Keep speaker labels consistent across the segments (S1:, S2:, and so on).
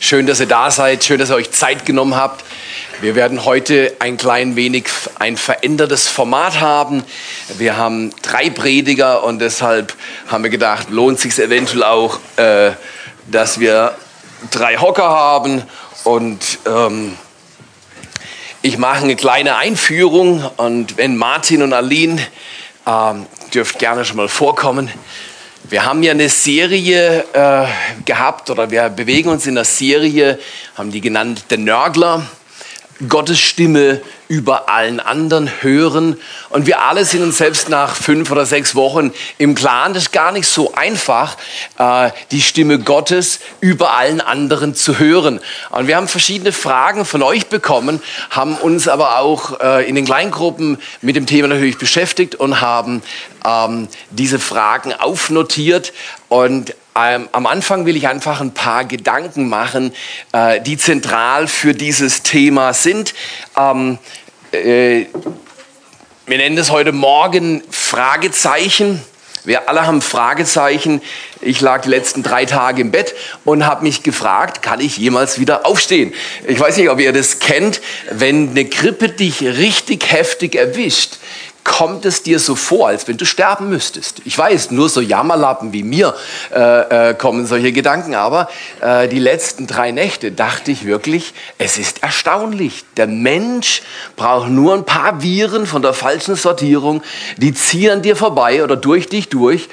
S1: Schön, dass ihr da seid. Schön, dass ihr euch Zeit genommen habt. Wir werden heute ein klein wenig ein verändertes Format haben. Wir haben drei Prediger und deshalb haben wir gedacht, lohnt sich eventuell auch, äh, dass wir drei Hocker haben und ähm, ich mache eine kleine Einführung und wenn Martin und Aline ähm, dürft gerne schon mal vorkommen. Wir haben ja eine Serie äh, gehabt oder wir bewegen uns in der Serie, haben die genannt Der Nörgler. Gottes Stimme über allen anderen hören. Und wir alle sind uns selbst nach fünf oder sechs Wochen im Klaren, das ist gar nicht so einfach, äh, die Stimme Gottes über allen anderen zu hören. Und wir haben verschiedene Fragen von euch bekommen, haben uns aber auch äh, in den Kleingruppen mit dem Thema natürlich beschäftigt und haben ähm, diese Fragen aufnotiert und ähm, am Anfang will ich einfach ein paar Gedanken machen, äh, die zentral für dieses Thema sind. Ähm, äh, wir nennen es heute Morgen Fragezeichen. Wir alle haben Fragezeichen. Ich lag die letzten drei Tage im Bett und habe mich gefragt, kann ich jemals wieder aufstehen? Ich weiß nicht, ob ihr das kennt, wenn eine Grippe dich richtig heftig erwischt kommt es dir so vor, als wenn du sterben müsstest. Ich weiß, nur so Jammerlappen wie mir äh, äh, kommen solche Gedanken, aber äh, die letzten drei Nächte dachte ich wirklich, es ist erstaunlich. Der Mensch braucht nur ein paar Viren von der falschen Sortierung, die ziehen dir vorbei oder durch dich durch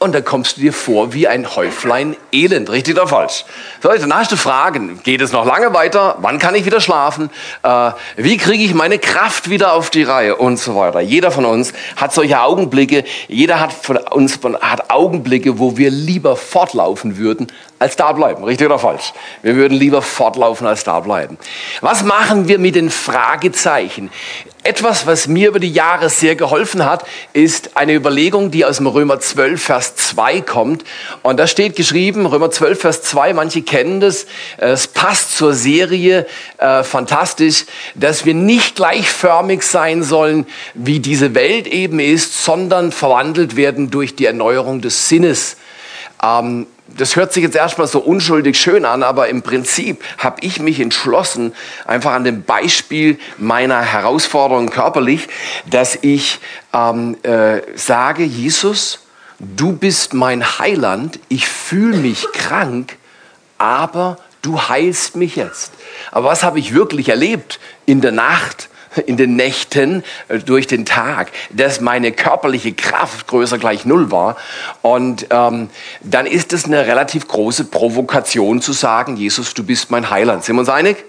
S1: und dann kommst du dir vor wie ein Häuflein Elend. Richtig oder falsch? So, dann hast du Fragen. Geht es noch lange weiter? Wann kann ich wieder schlafen? Äh, wie kriege ich meine Kraft wieder auf die Reihe? Und so weiter. Jeder von uns hat solche Augenblicke. Jeder hat von uns hat Augenblicke, wo wir lieber fortlaufen würden, als da bleiben. Richtig oder falsch? Wir würden lieber fortlaufen, als da bleiben. Was machen wir mit den Fragezeichen? Etwas, was mir über die Jahre sehr geholfen hat, ist eine Überlegung, die aus dem Römer 12, Vers 2 kommt. Und da steht geschrieben, Römer 12, Vers 2, manche kennen das, es passt zur Serie, äh, fantastisch, dass wir nicht gleichförmig sein sollen, wie diese Welt eben ist, sondern verwandelt werden durch die Erneuerung des Sinnes. Ähm, das hört sich jetzt erstmal so unschuldig schön an, aber im Prinzip habe ich mich entschlossen, einfach an dem Beispiel meiner Herausforderung körperlich, dass ich ähm, äh, sage, Jesus, du bist mein Heiland, ich fühle mich krank, aber du heilst mich jetzt. Aber was habe ich wirklich erlebt in der Nacht? In den Nächten äh, durch den Tag, dass meine körperliche Kraft größer gleich null war. Und ähm, dann ist es eine relativ große Provokation zu sagen, Jesus, du bist mein Heiland. Sind wir uns einig?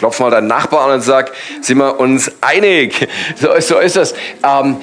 S1: Klopf mal deinen Nachbarn und sag, sind wir uns einig? So, so ist das. Ähm,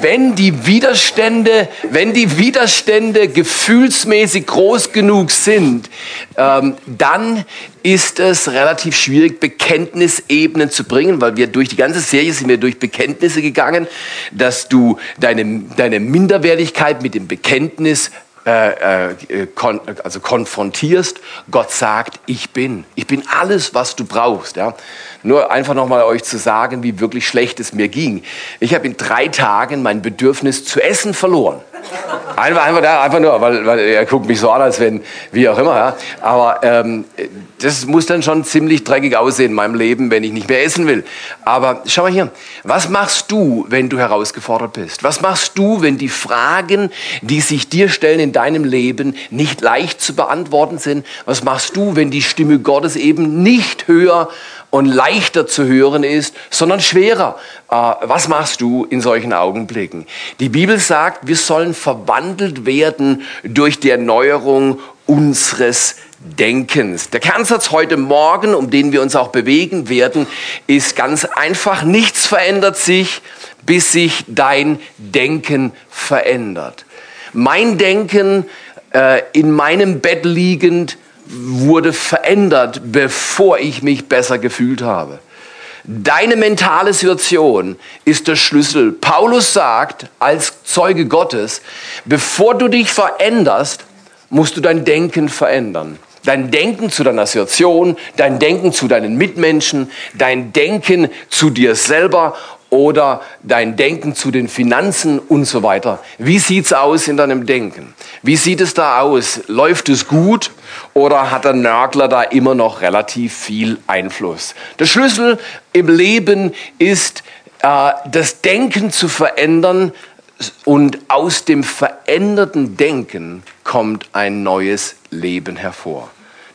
S1: wenn die Widerstände, wenn die Widerstände gefühlsmäßig groß genug sind, ähm, dann ist es relativ schwierig, Bekenntnisebenen zu bringen, weil wir durch die ganze Serie sind wir durch Bekenntnisse gegangen, dass du deine, deine Minderwertigkeit mit dem Bekenntnis äh, äh, kon also konfrontierst, Gott sagt, ich bin. Ich bin alles, was du brauchst. Ja? Nur einfach nochmal euch zu sagen, wie wirklich schlecht es mir ging. Ich habe in drei Tagen mein Bedürfnis zu essen verloren. Einfach, einfach, einfach nur, weil, weil er guckt mich so an, als wenn, wie auch immer. Ja. Aber ähm, das muss dann schon ziemlich dreckig aussehen in meinem Leben, wenn ich nicht mehr essen will. Aber schau mal hier, was machst du, wenn du herausgefordert bist? Was machst du, wenn die Fragen, die sich dir stellen in deinem Leben, nicht leicht zu beantworten sind? Was machst du, wenn die Stimme Gottes eben nicht höher und leichter zu hören ist, sondern schwerer. Äh, was machst du in solchen Augenblicken? Die Bibel sagt, wir sollen verwandelt werden durch die Erneuerung unseres Denkens. Der Kernsatz heute Morgen, um den wir uns auch bewegen werden, ist ganz einfach, nichts verändert sich, bis sich dein Denken verändert. Mein Denken äh, in meinem Bett liegend wurde verändert, bevor ich mich besser gefühlt habe. Deine mentale Situation ist der Schlüssel. Paulus sagt als Zeuge Gottes, bevor du dich veränderst, musst du dein Denken verändern. Dein Denken zu deiner Situation, dein Denken zu deinen Mitmenschen, dein Denken zu dir selber oder dein Denken zu den Finanzen und so weiter. Wie sieht's aus in deinem Denken? Wie sieht es da aus? Läuft es gut oder hat der Nörgler da immer noch relativ viel Einfluss? Der Schlüssel im Leben ist, äh, das Denken zu verändern und aus dem veränderten Denken kommt ein neues Leben hervor.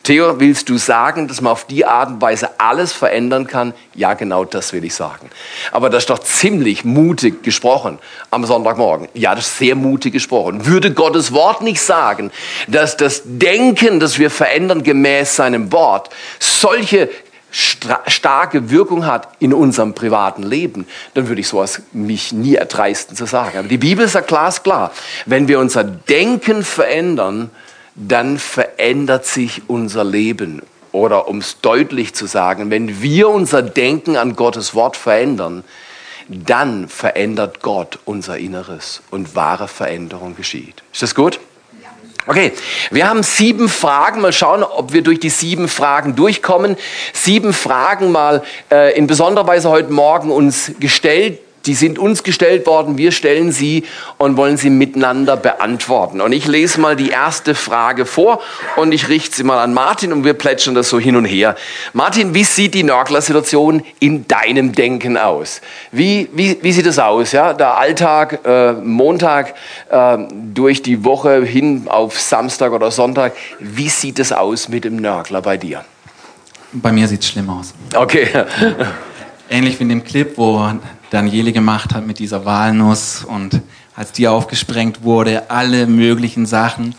S1: Theo, willst du sagen, dass man auf die Art und Weise alles verändern kann? Ja, genau das will ich sagen. Aber das ist doch ziemlich mutig gesprochen am Sonntagmorgen. Ja, das ist sehr mutig gesprochen. Würde Gottes Wort nicht sagen, dass das Denken, das wir verändern gemäß seinem Wort, solche starke Wirkung hat in unserem privaten Leben, dann würde ich sowas mich nie erdreisten zu sagen. Aber die Bibel sagt glasklar, wenn wir unser Denken verändern, dann verändert sich unser Leben. Oder um es deutlich zu sagen, wenn wir unser Denken an Gottes Wort verändern, dann verändert Gott unser Inneres und wahre Veränderung geschieht. Ist das gut? Okay, wir haben sieben Fragen. Mal schauen, ob wir durch die sieben Fragen durchkommen. Sieben Fragen mal äh, in besonderer Weise heute Morgen uns gestellt, die sind uns gestellt worden, wir stellen sie und wollen sie miteinander beantworten. Und ich lese mal die erste Frage vor und ich richte sie mal an Martin und wir plätschern das so hin und her. Martin, wie sieht die Nörgler-Situation in deinem Denken aus? Wie, wie, wie sieht es aus? Ja? Der Alltag, äh, Montag äh, durch die Woche hin auf Samstag oder Sonntag, wie sieht es aus mit dem Nörgler bei dir?
S2: Bei mir sieht es schlimm aus.
S1: Okay.
S2: Ähnlich wie in dem Clip, wo Daniele gemacht hat mit dieser Walnuss und als die aufgesprengt wurde, alle möglichen Sachen.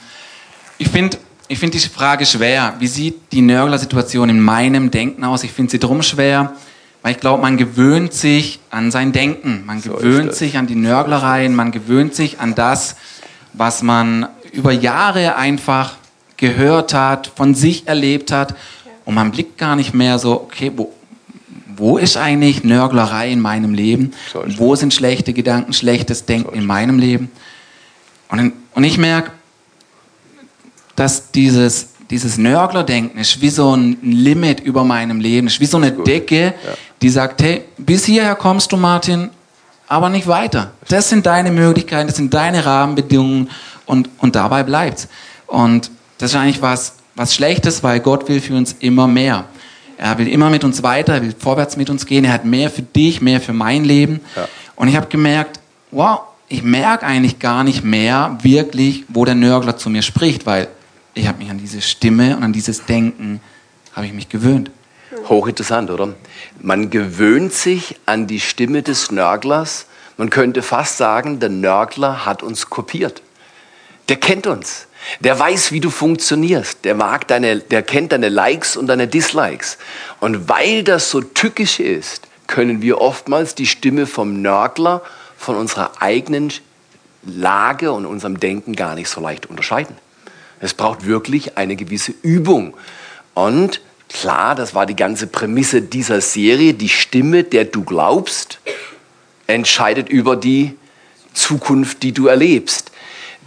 S2: Ich finde ich find die Frage schwer. Wie sieht die Nörgler-Situation in meinem Denken aus? Ich finde sie drum schwer, weil ich glaube, man gewöhnt sich an sein Denken. Man so gewöhnt sich an die Nörglereien, man gewöhnt sich an das, was man über Jahre einfach gehört hat, von sich erlebt hat. Und man blickt gar nicht mehr so, okay, wo, wo ist eigentlich Nörglerei in meinem Leben? So wo sind schlechte Gedanken, schlechtes Denken so in meinem Leben? Und, und ich merke, dass dieses, dieses Nörglerdenken ist wie so ein Limit über meinem Leben, ist wie so eine Decke, ja. die sagt, hey, bis hierher kommst du, Martin, aber nicht weiter. Das sind deine Möglichkeiten, das sind deine Rahmenbedingungen und, und dabei bleibt's. Und das ist eigentlich was, was Schlechtes, weil Gott will für uns immer mehr. Er will immer mit uns weiter, er will vorwärts mit uns gehen. Er hat mehr für dich, mehr für mein Leben. Ja. Und ich habe gemerkt, wow, ich merke eigentlich gar nicht mehr wirklich, wo der Nörgler zu mir spricht, weil ich habe mich an diese Stimme und an dieses Denken habe ich mich gewöhnt.
S1: Hochinteressant, oder? Man gewöhnt sich an die Stimme des Nörglers. Man könnte fast sagen, der Nörgler hat uns kopiert. Der kennt uns. Der weiß, wie du funktionierst. Der mag deine, der kennt deine Likes und deine Dislikes. Und weil das so tückisch ist, können wir oftmals die Stimme vom Nörgler von unserer eigenen Lage und unserem Denken gar nicht so leicht unterscheiden. Es braucht wirklich eine gewisse Übung. Und klar, das war die ganze Prämisse dieser Serie. Die Stimme, der du glaubst, entscheidet über die Zukunft, die du erlebst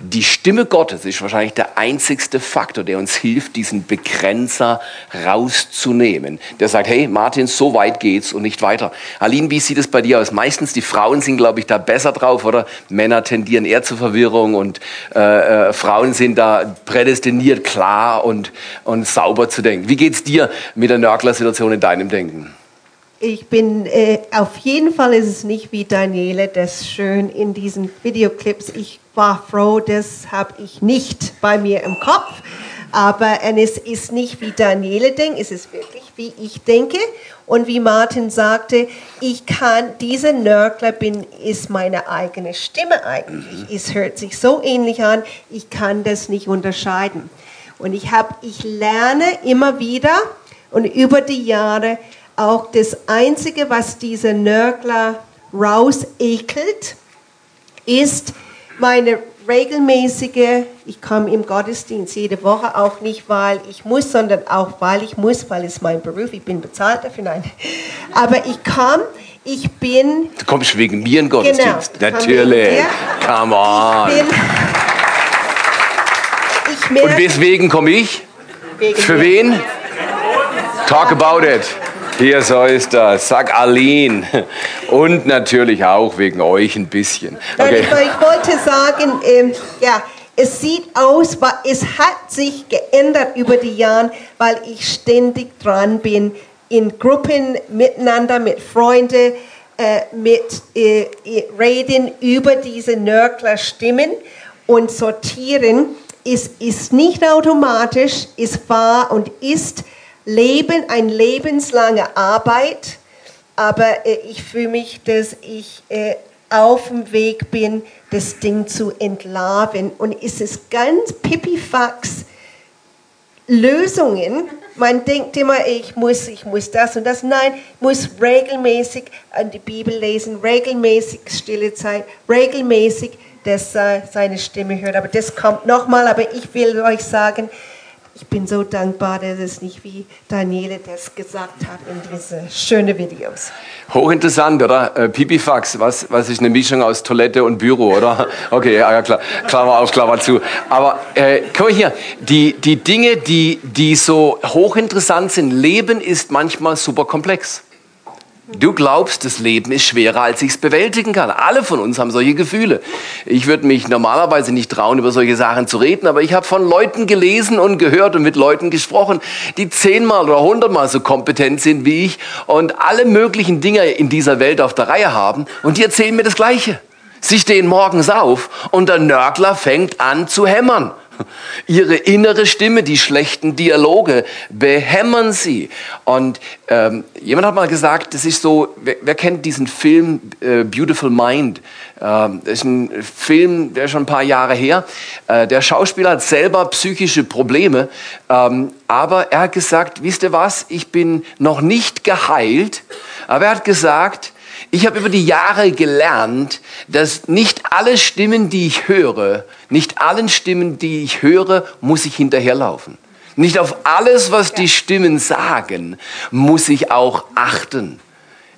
S1: die Stimme Gottes ist wahrscheinlich der einzigste Faktor, der uns hilft, diesen Begrenzer rauszunehmen. Der sagt, hey Martin, so weit geht's und nicht weiter. Aline, wie sieht es bei dir aus? Meistens die Frauen sind, glaube ich, da besser drauf, oder? Männer tendieren eher zur Verwirrung und äh, äh, Frauen sind da prädestiniert, klar und, und sauber zu denken. Wie geht's dir mit der Nörgler-Situation in deinem Denken?
S3: Ich bin, äh, auf jeden Fall ist es nicht wie Daniele, das schön in diesen Videoclips. Ich war froh, das habe ich nicht bei mir im Kopf. Aber es ist nicht wie Daniele denkt, es ist wirklich wie ich denke. Und wie Martin sagte, ich kann, diese Nörgler bin, ist meine eigene Stimme eigentlich. Es hört sich so ähnlich an, ich kann das nicht unterscheiden. Und ich, hab, ich lerne immer wieder und über die Jahre, auch das Einzige, was diese Nörgler rausekelt, ist meine regelmäßige, ich komme im Gottesdienst jede Woche, auch nicht, weil ich muss, sondern auch, weil ich muss, weil es mein Beruf, ich bin bezahlt dafür, nein. Aber ich komme, ich bin...
S1: Du kommst wegen mir in den Gottesdienst? Genau, Natürlich, come on. Ich bin, ich merke, Und weswegen komme ich? Für wen? Talk about it. Hier, so ist das. Sag Aline. Und natürlich auch wegen euch ein bisschen.
S3: Okay. Ich, ich wollte sagen, ähm, ja, es sieht aus, es hat sich geändert über die Jahre, weil ich ständig dran bin, in Gruppen miteinander, mit Freunden, äh, mit äh, reden über diese Nörgler-Stimmen und sortieren. Es ist nicht automatisch, es war und ist Leben, eine lebenslange Arbeit, aber äh, ich fühle mich, dass ich äh, auf dem Weg bin, das Ding zu entlarven. Und es ist ganz pipifax Lösungen. Man denkt immer, ich muss, ich muss das und das. Nein, ich muss regelmäßig an die Bibel lesen, regelmäßig stille Zeit, regelmäßig, dass er seine Stimme hört. Aber das kommt nochmal. Aber ich will euch sagen, ich bin so dankbar, dass es nicht wie Daniele das gesagt hat in diese schönen Videos.
S1: Hochinteressant, oder? Äh, Pipifax, was, was ist eine Mischung aus Toilette und Büro, oder? Okay, ja, klar. Klammer auf, Klammer zu. Aber äh, guck mal hier, die, die Dinge, die, die so hochinteressant sind, Leben ist manchmal super komplex. Du glaubst, das Leben ist schwerer, als ich es bewältigen kann. Alle von uns haben solche Gefühle. Ich würde mich normalerweise nicht trauen, über solche Sachen zu reden, aber ich habe von Leuten gelesen und gehört und mit Leuten gesprochen, die zehnmal oder hundertmal so kompetent sind wie ich und alle möglichen Dinge in dieser Welt auf der Reihe haben und die erzählen mir das Gleiche. Sie stehen morgens auf und der Nörgler fängt an zu hämmern. Ihre innere Stimme, die schlechten Dialoge behämmern sie. Und ähm, jemand hat mal gesagt, das ist so, wer, wer kennt diesen Film äh, Beautiful Mind? Ähm, das ist ein Film, der ist schon ein paar Jahre her. Äh, der Schauspieler hat selber psychische Probleme, ähm, aber er hat gesagt, wisst ihr was, ich bin noch nicht geheilt, aber er hat gesagt, ich habe über die Jahre gelernt, dass nicht alle Stimmen, die ich höre, nicht allen Stimmen, die ich höre, muss ich hinterherlaufen. Nicht auf alles, was die Stimmen sagen, muss ich auch achten.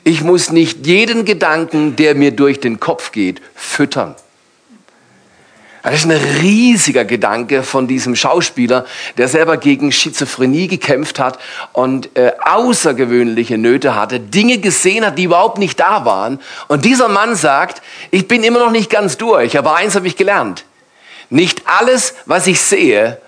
S1: Ich muss nicht jeden Gedanken, der mir durch den Kopf geht, füttern. Das ist ein riesiger Gedanke von diesem Schauspieler, der selber gegen Schizophrenie gekämpft hat und äh, außergewöhnliche Nöte hatte, Dinge gesehen hat, die überhaupt nicht da waren. Und dieser Mann sagt, ich bin immer noch nicht ganz durch, aber eins habe ich gelernt. Nicht alles, was ich sehe,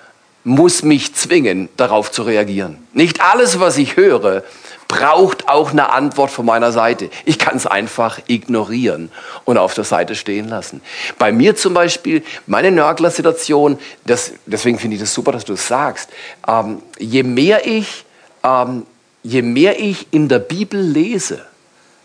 S1: muss mich zwingen, darauf zu reagieren. Nicht alles, was ich höre, braucht auch eine Antwort von meiner Seite. Ich kann es einfach ignorieren und auf der Seite stehen lassen. Bei mir zum Beispiel, meine Nörgler-Situation, deswegen finde ich das super, dass du es sagst, ähm, je mehr ich, ähm, je mehr ich in der Bibel lese,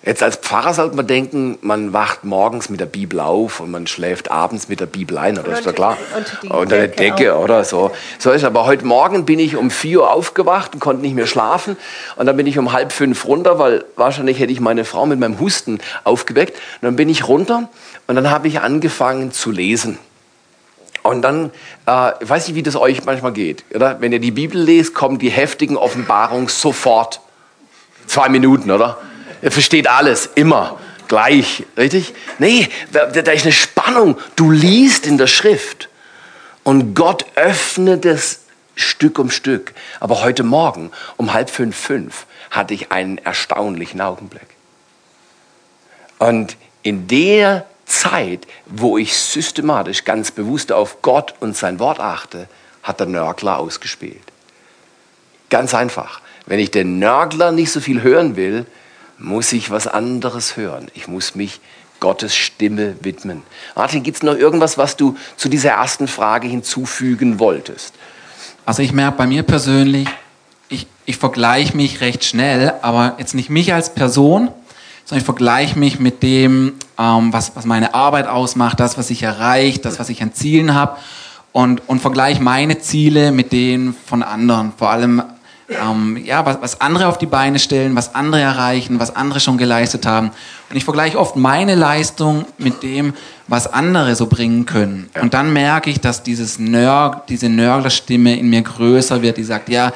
S1: Jetzt als Pfarrer sollte man denken, man wacht morgens mit der Bibel auf und man schläft abends mit der Bibel ein, oder ist doch klar? Unter, unter der Decke auch. oder so. So ist aber heute Morgen bin ich um vier Uhr aufgewacht und konnte nicht mehr schlafen und dann bin ich um halb fünf runter, weil wahrscheinlich hätte ich meine Frau mit meinem Husten aufgeweckt. Und dann bin ich runter und dann habe ich angefangen zu lesen. Und dann, äh, ich weiß nicht, wie das euch manchmal geht, oder? Wenn ihr die Bibel lest, kommen die heftigen Offenbarungen sofort. Zwei Minuten, oder? Er versteht alles, immer, gleich, richtig? Nee, da, da ist eine Spannung. Du liest in der Schrift und Gott öffnet es Stück um Stück. Aber heute Morgen um halb fünf, fünf hatte ich einen erstaunlichen Augenblick. Und in der Zeit, wo ich systematisch ganz bewusst auf Gott und sein Wort achte, hat der Nörgler ausgespielt. Ganz einfach. Wenn ich den Nörgler nicht so viel hören will, muss ich was anderes hören. Ich muss mich Gottes Stimme widmen. Martin, gibt es noch irgendwas, was du zu dieser ersten Frage hinzufügen wolltest?
S2: Also ich merke bei mir persönlich, ich, ich vergleiche mich recht schnell, aber jetzt nicht mich als Person, sondern ich vergleiche mich mit dem, ähm, was, was meine Arbeit ausmacht, das, was ich erreiche, das, was ich an Zielen habe und, und vergleiche meine Ziele mit denen von anderen. Vor allem ähm, ja, was, was andere auf die Beine stellen, was andere erreichen, was andere schon geleistet haben. Und ich vergleiche oft meine Leistung mit dem, was andere so bringen können. Ja. Und dann merke ich, dass dieses Nörg, diese Nörglerstimme in mir größer wird, die sagt, ja,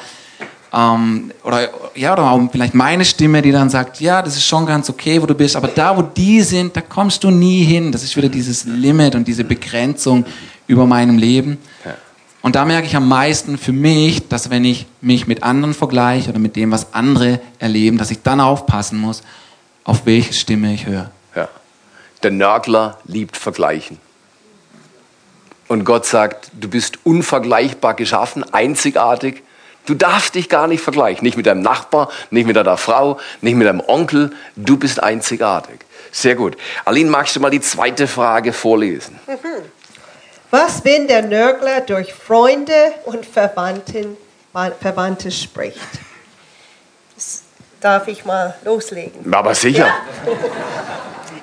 S2: ähm, oder, ja, oder auch vielleicht meine Stimme, die dann sagt, ja, das ist schon ganz okay, wo du bist, aber da, wo die sind, da kommst du nie hin. Das ist wieder dieses Limit und diese Begrenzung über meinem Leben. Und da merke ich am meisten für mich, dass wenn ich mich mit anderen vergleiche oder mit dem, was andere erleben, dass ich dann aufpassen muss, auf welche Stimme ich höre.
S1: Ja. Der Nörgler liebt Vergleichen. Und Gott sagt, du bist unvergleichbar geschaffen, einzigartig. Du darfst dich gar nicht vergleichen. Nicht mit deinem Nachbar, nicht mit deiner Frau, nicht mit deinem Onkel. Du bist einzigartig. Sehr gut. Aline, magst du mal die zweite Frage vorlesen?
S3: Was, wenn der Nörgler durch Freunde und Verwandten, Verwandte spricht? Das darf ich mal loslegen?
S1: Aber sicher.
S3: Ja.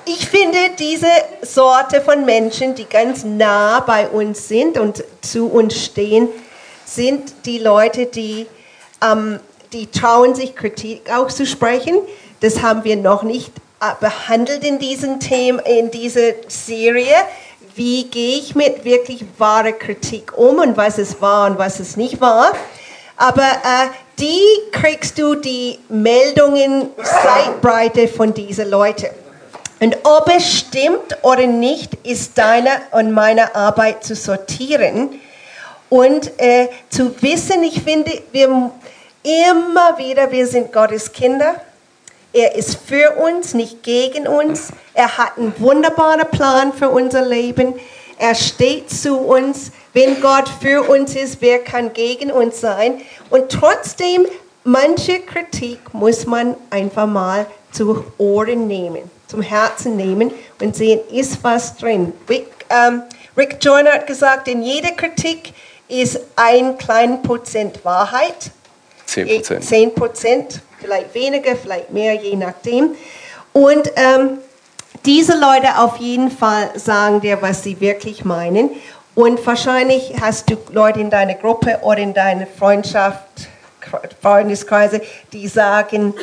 S3: Ich finde diese Sorte von Menschen, die ganz nah bei uns sind und zu uns stehen, sind die Leute, die, ähm, die trauen sich Kritik auszusprechen. Das haben wir noch nicht äh, behandelt in diesem Thema, in dieser Serie. Wie gehe ich mit wirklich wahrer Kritik um und was es war und was es nicht war? Aber äh, die kriegst du die Meldungen Zeitbreite von diesen Leuten. Und ob es stimmt oder nicht, ist deine und meine Arbeit zu sortieren und äh, zu wissen, ich finde, wir immer wieder, wir sind Gottes Kinder er ist für uns, nicht gegen uns. Er hat einen wunderbaren Plan für unser Leben. Er steht zu uns. Wenn Gott für uns ist, wer kann gegen uns sein? Und trotzdem, manche Kritik muss man einfach mal zu Ohren nehmen, zum Herzen nehmen und sehen, ist was drin. Rick, ähm, Rick Joyner hat gesagt, in jeder Kritik ist ein kleiner Prozent Wahrheit.
S1: Zehn Prozent.
S3: Zehn Prozent vielleicht weniger, vielleicht mehr, je nachdem. Und ähm, diese Leute auf jeden Fall sagen dir, was sie wirklich meinen. Und wahrscheinlich hast du Leute in deiner Gruppe oder in deiner Freundschaft, Freundeskreise, die sagen,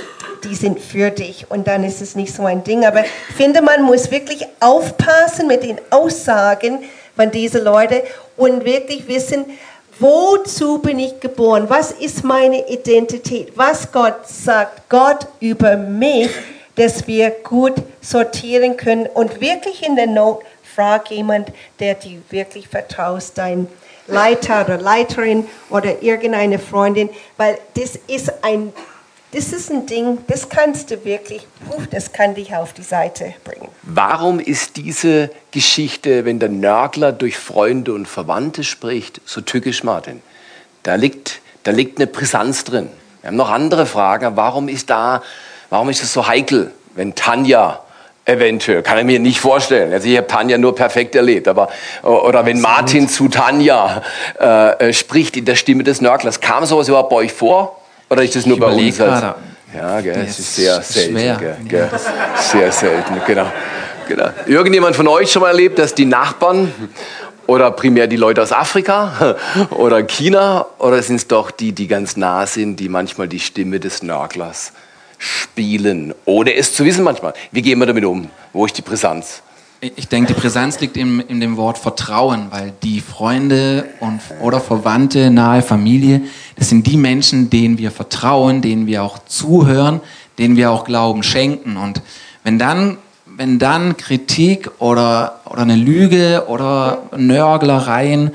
S3: die sind für dich und dann ist es nicht so ein Ding. Aber ich finde, man muss wirklich aufpassen mit den Aussagen von diesen Leuten und wirklich wissen, Wozu bin ich geboren? Was ist meine Identität? Was Gott sagt Gott über mich, dass wir gut sortieren können und wirklich in der Not frag jemand, der dir wirklich vertraust, dein Leiter oder Leiterin oder irgendeine Freundin, weil das ist ein das ist ein Ding, das kannst du wirklich, das kann dich auf die Seite bringen.
S1: Warum ist diese Geschichte, wenn der Nörgler durch Freunde und Verwandte spricht, so tückisch, Martin? Da liegt, da liegt eine Brisanz drin. Wir haben noch andere Fragen. Warum ist da, warum ist es so heikel, wenn Tanja eventuell, kann ich mir nicht vorstellen. Also ich habe Tanja nur perfekt erlebt, aber oder wenn Martin zu Tanja äh, spricht in der Stimme des Nörglers, kam sowas überhaupt bei euch vor? Oder ist das nur ich bei uns? Als, ja, gell, es ist sehr selten. Gell, gell, sehr selten, genau, genau. Irgendjemand von euch schon mal erlebt, dass die Nachbarn oder primär die Leute aus Afrika oder China oder sind es doch die, die ganz nah sind, die manchmal die Stimme des Nörglers spielen, ohne es zu wissen manchmal. Wie gehen wir damit um? Wo ist die Brisanz?
S2: Ich denke, die Brisanz liegt in, in dem Wort Vertrauen, weil die Freunde und, oder Verwandte, nahe Familie, das sind die Menschen, denen wir vertrauen, denen wir auch zuhören, denen wir auch Glauben schenken. Und wenn dann, wenn dann Kritik oder, oder eine Lüge oder Nörglereien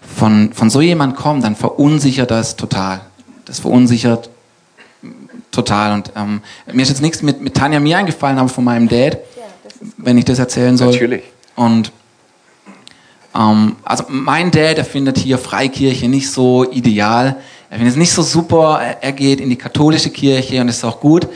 S2: von, von so jemand kommen, dann verunsichert das total. Das verunsichert total. Und ähm, mir ist jetzt nichts mit, mit Tanja mir eingefallen, aber von meinem Dad wenn ich das erzählen soll.
S1: Natürlich.
S2: Und ähm, also mein Dad, der findet hier Freikirche nicht so ideal. Er findet es nicht so super. Er geht in die katholische Kirche und ist auch gut.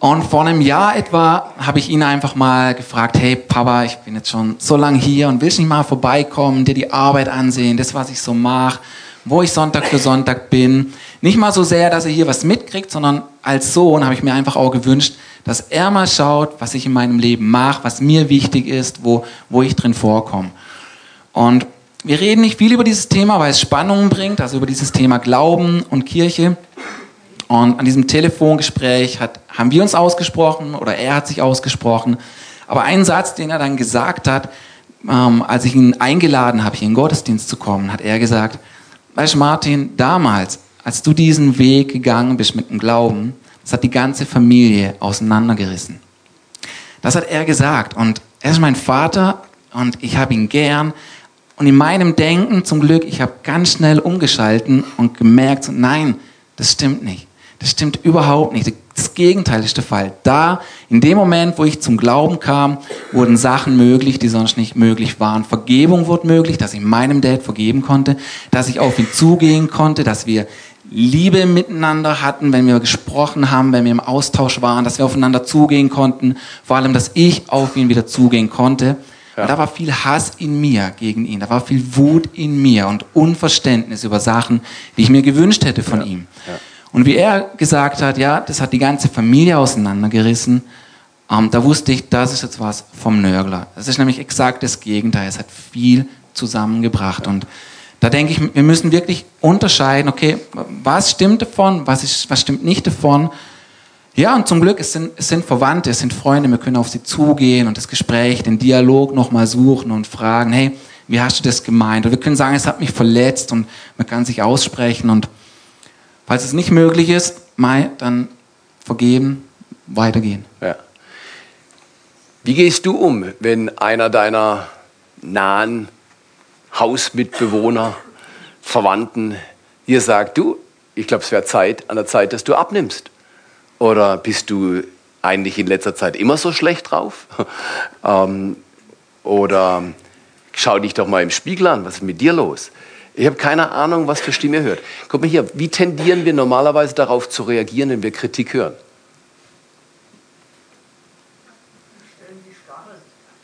S2: Und vor einem Jahr etwa habe ich ihn einfach mal gefragt, hey Papa, ich bin jetzt schon so lange hier und willst nicht mal vorbeikommen, dir die Arbeit ansehen, das, was ich so mache, wo ich Sonntag für Sonntag bin. Nicht mal so sehr, dass er hier was mitkriegt, sondern als Sohn habe ich mir einfach auch gewünscht, dass er mal schaut, was ich in meinem Leben mache, was mir wichtig ist, wo, wo ich drin vorkomme. Und wir reden nicht viel über dieses Thema, weil es Spannungen bringt, also über dieses Thema Glauben und Kirche. Und an diesem Telefongespräch hat, haben wir uns ausgesprochen oder er hat sich ausgesprochen. Aber ein Satz, den er dann gesagt hat, ähm, als ich ihn eingeladen habe, hier in den Gottesdienst zu kommen, hat er gesagt, weißt Martin, damals, als du diesen Weg gegangen bist mit dem Glauben, das hat die ganze Familie auseinandergerissen. Das hat er gesagt. Und er ist mein Vater und ich habe ihn gern. Und in meinem Denken, zum Glück, ich habe ganz schnell umgeschalten und gemerkt, nein, das stimmt nicht. Das stimmt überhaupt nicht. Das Gegenteil ist der Fall. Da, in dem Moment, wo ich zum Glauben kam, wurden Sachen möglich, die sonst nicht möglich waren. Vergebung wurde möglich, dass ich meinem Dad vergeben konnte, dass ich auf ihn zugehen konnte, dass wir Liebe miteinander hatten, wenn wir gesprochen haben, wenn wir im Austausch waren, dass wir aufeinander zugehen konnten. Vor allem, dass ich auf ihn wieder zugehen konnte. Ja. da war viel Hass in mir gegen ihn, da war viel Wut in mir und Unverständnis über Sachen, die ich mir gewünscht hätte von ja. ihm. Ja. Und wie er gesagt hat, ja, das hat die ganze Familie auseinandergerissen, ähm, da wusste ich, das ist jetzt was vom Nörgler. Das ist nämlich exakt das Gegenteil. Es hat viel zusammengebracht. Und da denke ich, wir müssen wirklich unterscheiden, okay, was stimmt davon, was, ist, was stimmt nicht davon. Ja, und zum Glück, es sind, es sind Verwandte, es sind Freunde, wir können auf sie zugehen und das Gespräch, den Dialog nochmal suchen und fragen, hey, wie hast du das gemeint? Oder wir können sagen, es hat mich verletzt und man kann sich aussprechen und Falls es nicht möglich ist, Mai, dann vergeben, weitergehen. Ja.
S1: Wie gehst du um, wenn einer deiner nahen Hausmitbewohner, Verwandten dir sagt, du, ich glaube, es wäre Zeit, an der Zeit, dass du abnimmst? Oder bist du eigentlich in letzter Zeit immer so schlecht drauf? ähm, oder schau dich doch mal im Spiegel an, was ist mit dir los? Ich habe keine Ahnung, was für Stimme hört. Guck mal hier, wie tendieren wir normalerweise darauf zu reagieren, wenn wir Kritik hören?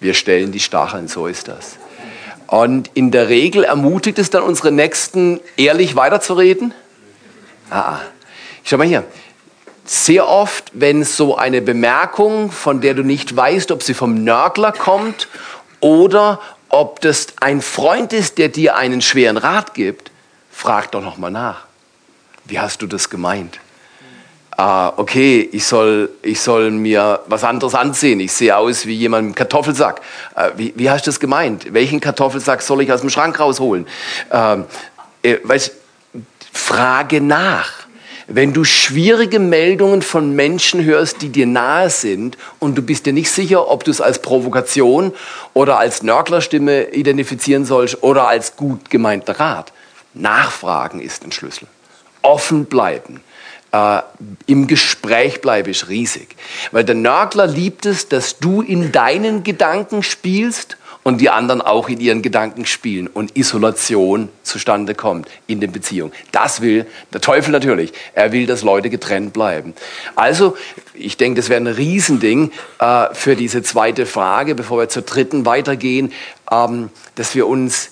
S1: Wir stellen die Stacheln, so ist das. Und in der Regel ermutigt es dann unsere Nächsten, ehrlich weiterzureden? Ah, ah. Schau mal hier. Sehr oft, wenn so eine Bemerkung, von der du nicht weißt, ob sie vom Nörgler kommt oder ob das ein Freund ist, der dir einen schweren Rat gibt, frag doch noch mal nach. Wie hast du das gemeint? Ah, okay, ich soll, ich soll mir was anderes ansehen. Ich sehe aus wie jemand im Kartoffelsack. Äh, wie, wie, hast du das gemeint? Welchen Kartoffelsack soll ich aus dem Schrank rausholen? Ähm, äh, weißt, frage nach. Wenn du schwierige Meldungen von Menschen hörst, die dir nahe sind und du bist dir nicht sicher, ob du es als Provokation oder als Nörglerstimme identifizieren sollst oder als gut gemeinter Rat, nachfragen ist ein Schlüssel. Offen bleiben. Äh, Im Gespräch bleibe ich riesig. Weil der Nörgler liebt es, dass du in deinen Gedanken spielst und die anderen auch in ihren Gedanken spielen und Isolation zustande kommt in den Beziehungen. Das will der Teufel natürlich. Er will, dass Leute getrennt bleiben. Also, ich denke, das wäre ein Riesending äh, für diese zweite Frage, bevor wir zur dritten weitergehen, ähm, dass wir uns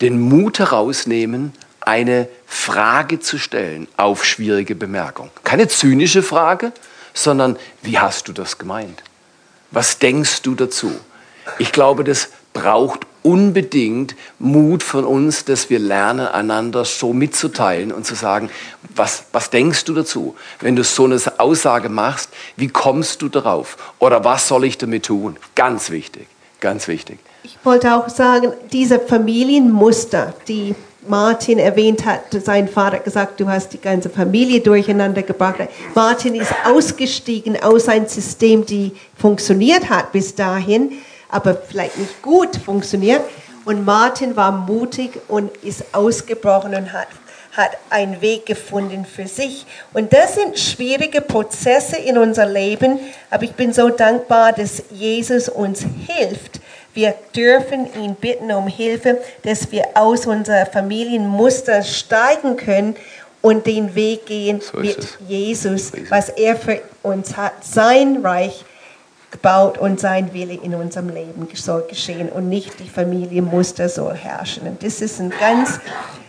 S1: den Mut herausnehmen, eine Frage zu stellen auf schwierige Bemerkung. Keine zynische Frage, sondern wie hast du das gemeint? Was denkst du dazu? Ich glaube, das braucht unbedingt Mut von uns, dass wir lernen, einander so mitzuteilen und zu sagen, was, was denkst du dazu? Wenn du so eine Aussage machst, wie kommst du darauf? Oder was soll ich damit tun? Ganz wichtig, ganz wichtig.
S3: Ich wollte auch sagen, diese Familienmuster, die Martin erwähnt hat, sein Vater gesagt, du hast die ganze Familie durcheinander gebracht. Martin ist ausgestiegen aus einem System, die funktioniert hat bis dahin aber vielleicht nicht gut funktioniert. Und Martin war mutig und ist ausgebrochen und hat, hat einen Weg gefunden für sich. Und das sind schwierige Prozesse in unser Leben, aber ich bin so dankbar, dass Jesus uns hilft. Wir dürfen ihn bitten um Hilfe, dass wir aus unserer Familienmuster steigen können und den Weg gehen so mit Jesus, was er für uns hat, sein Reich gebaut und sein Wille in unserem Leben soll geschehen und nicht die Familienmuster soll herrschen. Und das ist ein ganz,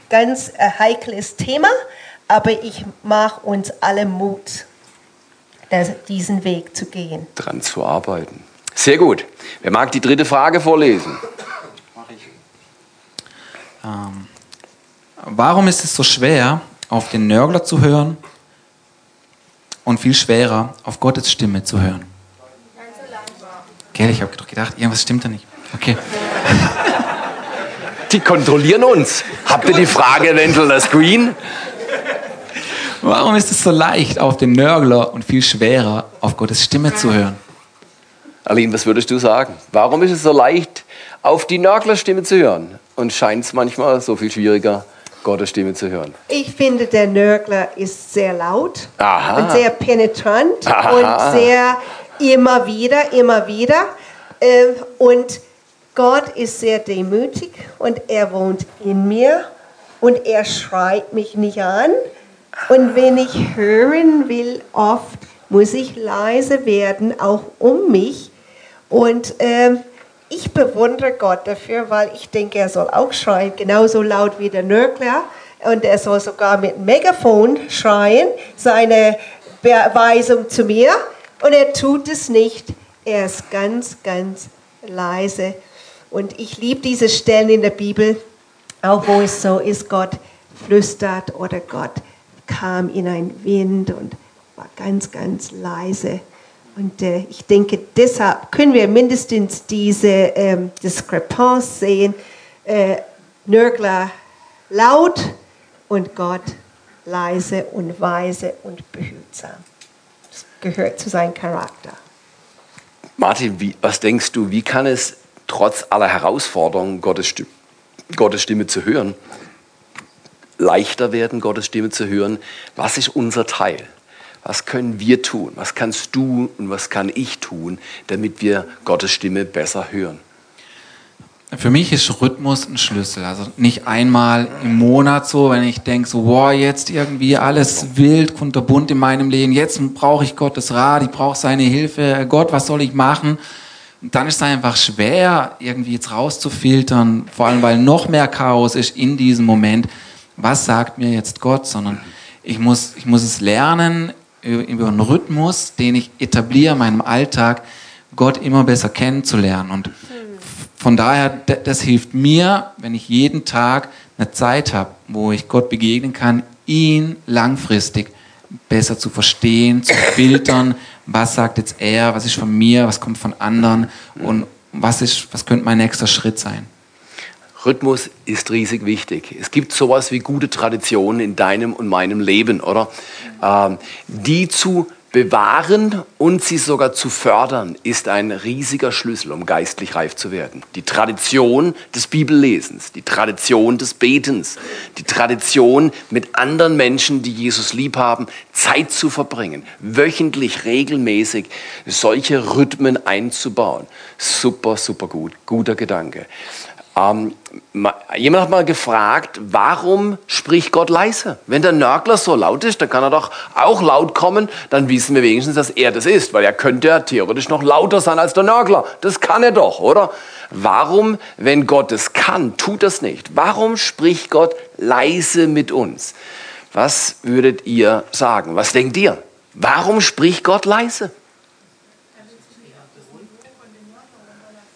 S3: ganz äh, heikles Thema, aber ich mache uns alle Mut, diesen Weg zu gehen.
S1: Dran zu arbeiten. Sehr gut. Wer mag die dritte Frage vorlesen?
S2: Ähm, warum ist es so schwer, auf den Nörgler zu hören und viel schwerer, auf Gottes Stimme zu hören? Gell, ich habe doch gedacht, irgendwas stimmt da nicht. Okay.
S1: Die kontrollieren uns. Habt ihr die Frage eventuell das Screen?
S2: Warum ist es so leicht, auf den Nörgler und viel schwerer, auf Gottes Stimme zu hören?
S1: Aline, was würdest du sagen? Warum ist es so leicht, auf die Nörglerstimme zu hören und scheint es manchmal so viel schwieriger, Gottes Stimme zu hören.
S3: Ich finde, der Nörgler ist sehr laut
S1: Aha.
S3: und sehr penetrant
S1: Aha.
S3: und sehr immer wieder, immer wieder. Ähm, Und Gott ist sehr demütig und er wohnt in mir und er schreit mich nicht an. Und wenn ich hören will, oft muss ich leise werden, auch um mich. Und ähm, ich bewundere Gott dafür, weil ich denke, er soll auch schreien, genauso laut wie der Nörgler. Und er soll sogar mit Megafon schreien, seine Beweisung zu mir. Und er tut es nicht. Er ist ganz, ganz leise. Und ich liebe diese Stellen in der Bibel, auch wo es so ist, Gott flüstert oder Gott kam in ein Wind und war ganz, ganz leise. Und äh, ich denke, deshalb können wir mindestens diese ähm, Diskrepanz sehen. Äh, Nörgler laut und Gott leise und weise und behütsam. Das gehört zu seinem Charakter.
S1: Martin, wie, was denkst du, wie kann es trotz aller Herausforderungen, Gottes Stimme, Gottes Stimme zu hören, leichter werden, Gottes Stimme zu hören? Was ist unser Teil? Was können wir tun? Was kannst du und was kann ich tun, damit wir Gottes Stimme besser hören?
S2: Für mich ist Rhythmus ein Schlüssel. Also nicht einmal im Monat so, wenn ich denke, so, wow, jetzt irgendwie alles wild, kunterbunt in meinem Leben, jetzt brauche ich Gottes Rat, ich brauche seine Hilfe, Gott, was soll ich machen? Und dann ist es einfach schwer, irgendwie jetzt rauszufiltern, vor allem weil noch mehr Chaos ist in diesem Moment. Was sagt mir jetzt Gott? Sondern ich muss, ich muss es lernen, über einen Rhythmus, den ich etabliere in meinem Alltag, Gott immer besser kennenzulernen. Und von daher, das hilft mir, wenn ich jeden Tag eine Zeit habe, wo ich Gott begegnen kann, ihn langfristig besser zu verstehen, zu filtern, was sagt jetzt er, was ist von mir, was kommt von anderen und was ist, was könnte mein nächster Schritt sein.
S1: Rhythmus ist riesig wichtig. Es gibt sowas wie gute Traditionen in deinem und meinem Leben, oder? Ähm, die zu bewahren und sie sogar zu fördern, ist ein riesiger Schlüssel, um geistlich reif zu werden. Die Tradition des Bibellesens, die Tradition des Betens, die Tradition mit anderen Menschen, die Jesus lieb haben, Zeit zu verbringen, wöchentlich, regelmäßig solche Rhythmen einzubauen. Super, super gut. Guter Gedanke. Ähm, ma- jemand hat mal gefragt, warum spricht Gott leise? Wenn der Nörgler so laut ist, dann kann er doch auch laut kommen, dann wissen wir wenigstens, dass er das ist, weil er könnte ja theoretisch noch lauter sein als der Nörgler. Das kann er doch, oder? Warum, wenn Gott es kann, tut das nicht? Warum spricht Gott leise mit uns? Was würdet ihr sagen? Was denkt ihr? Warum spricht Gott leise?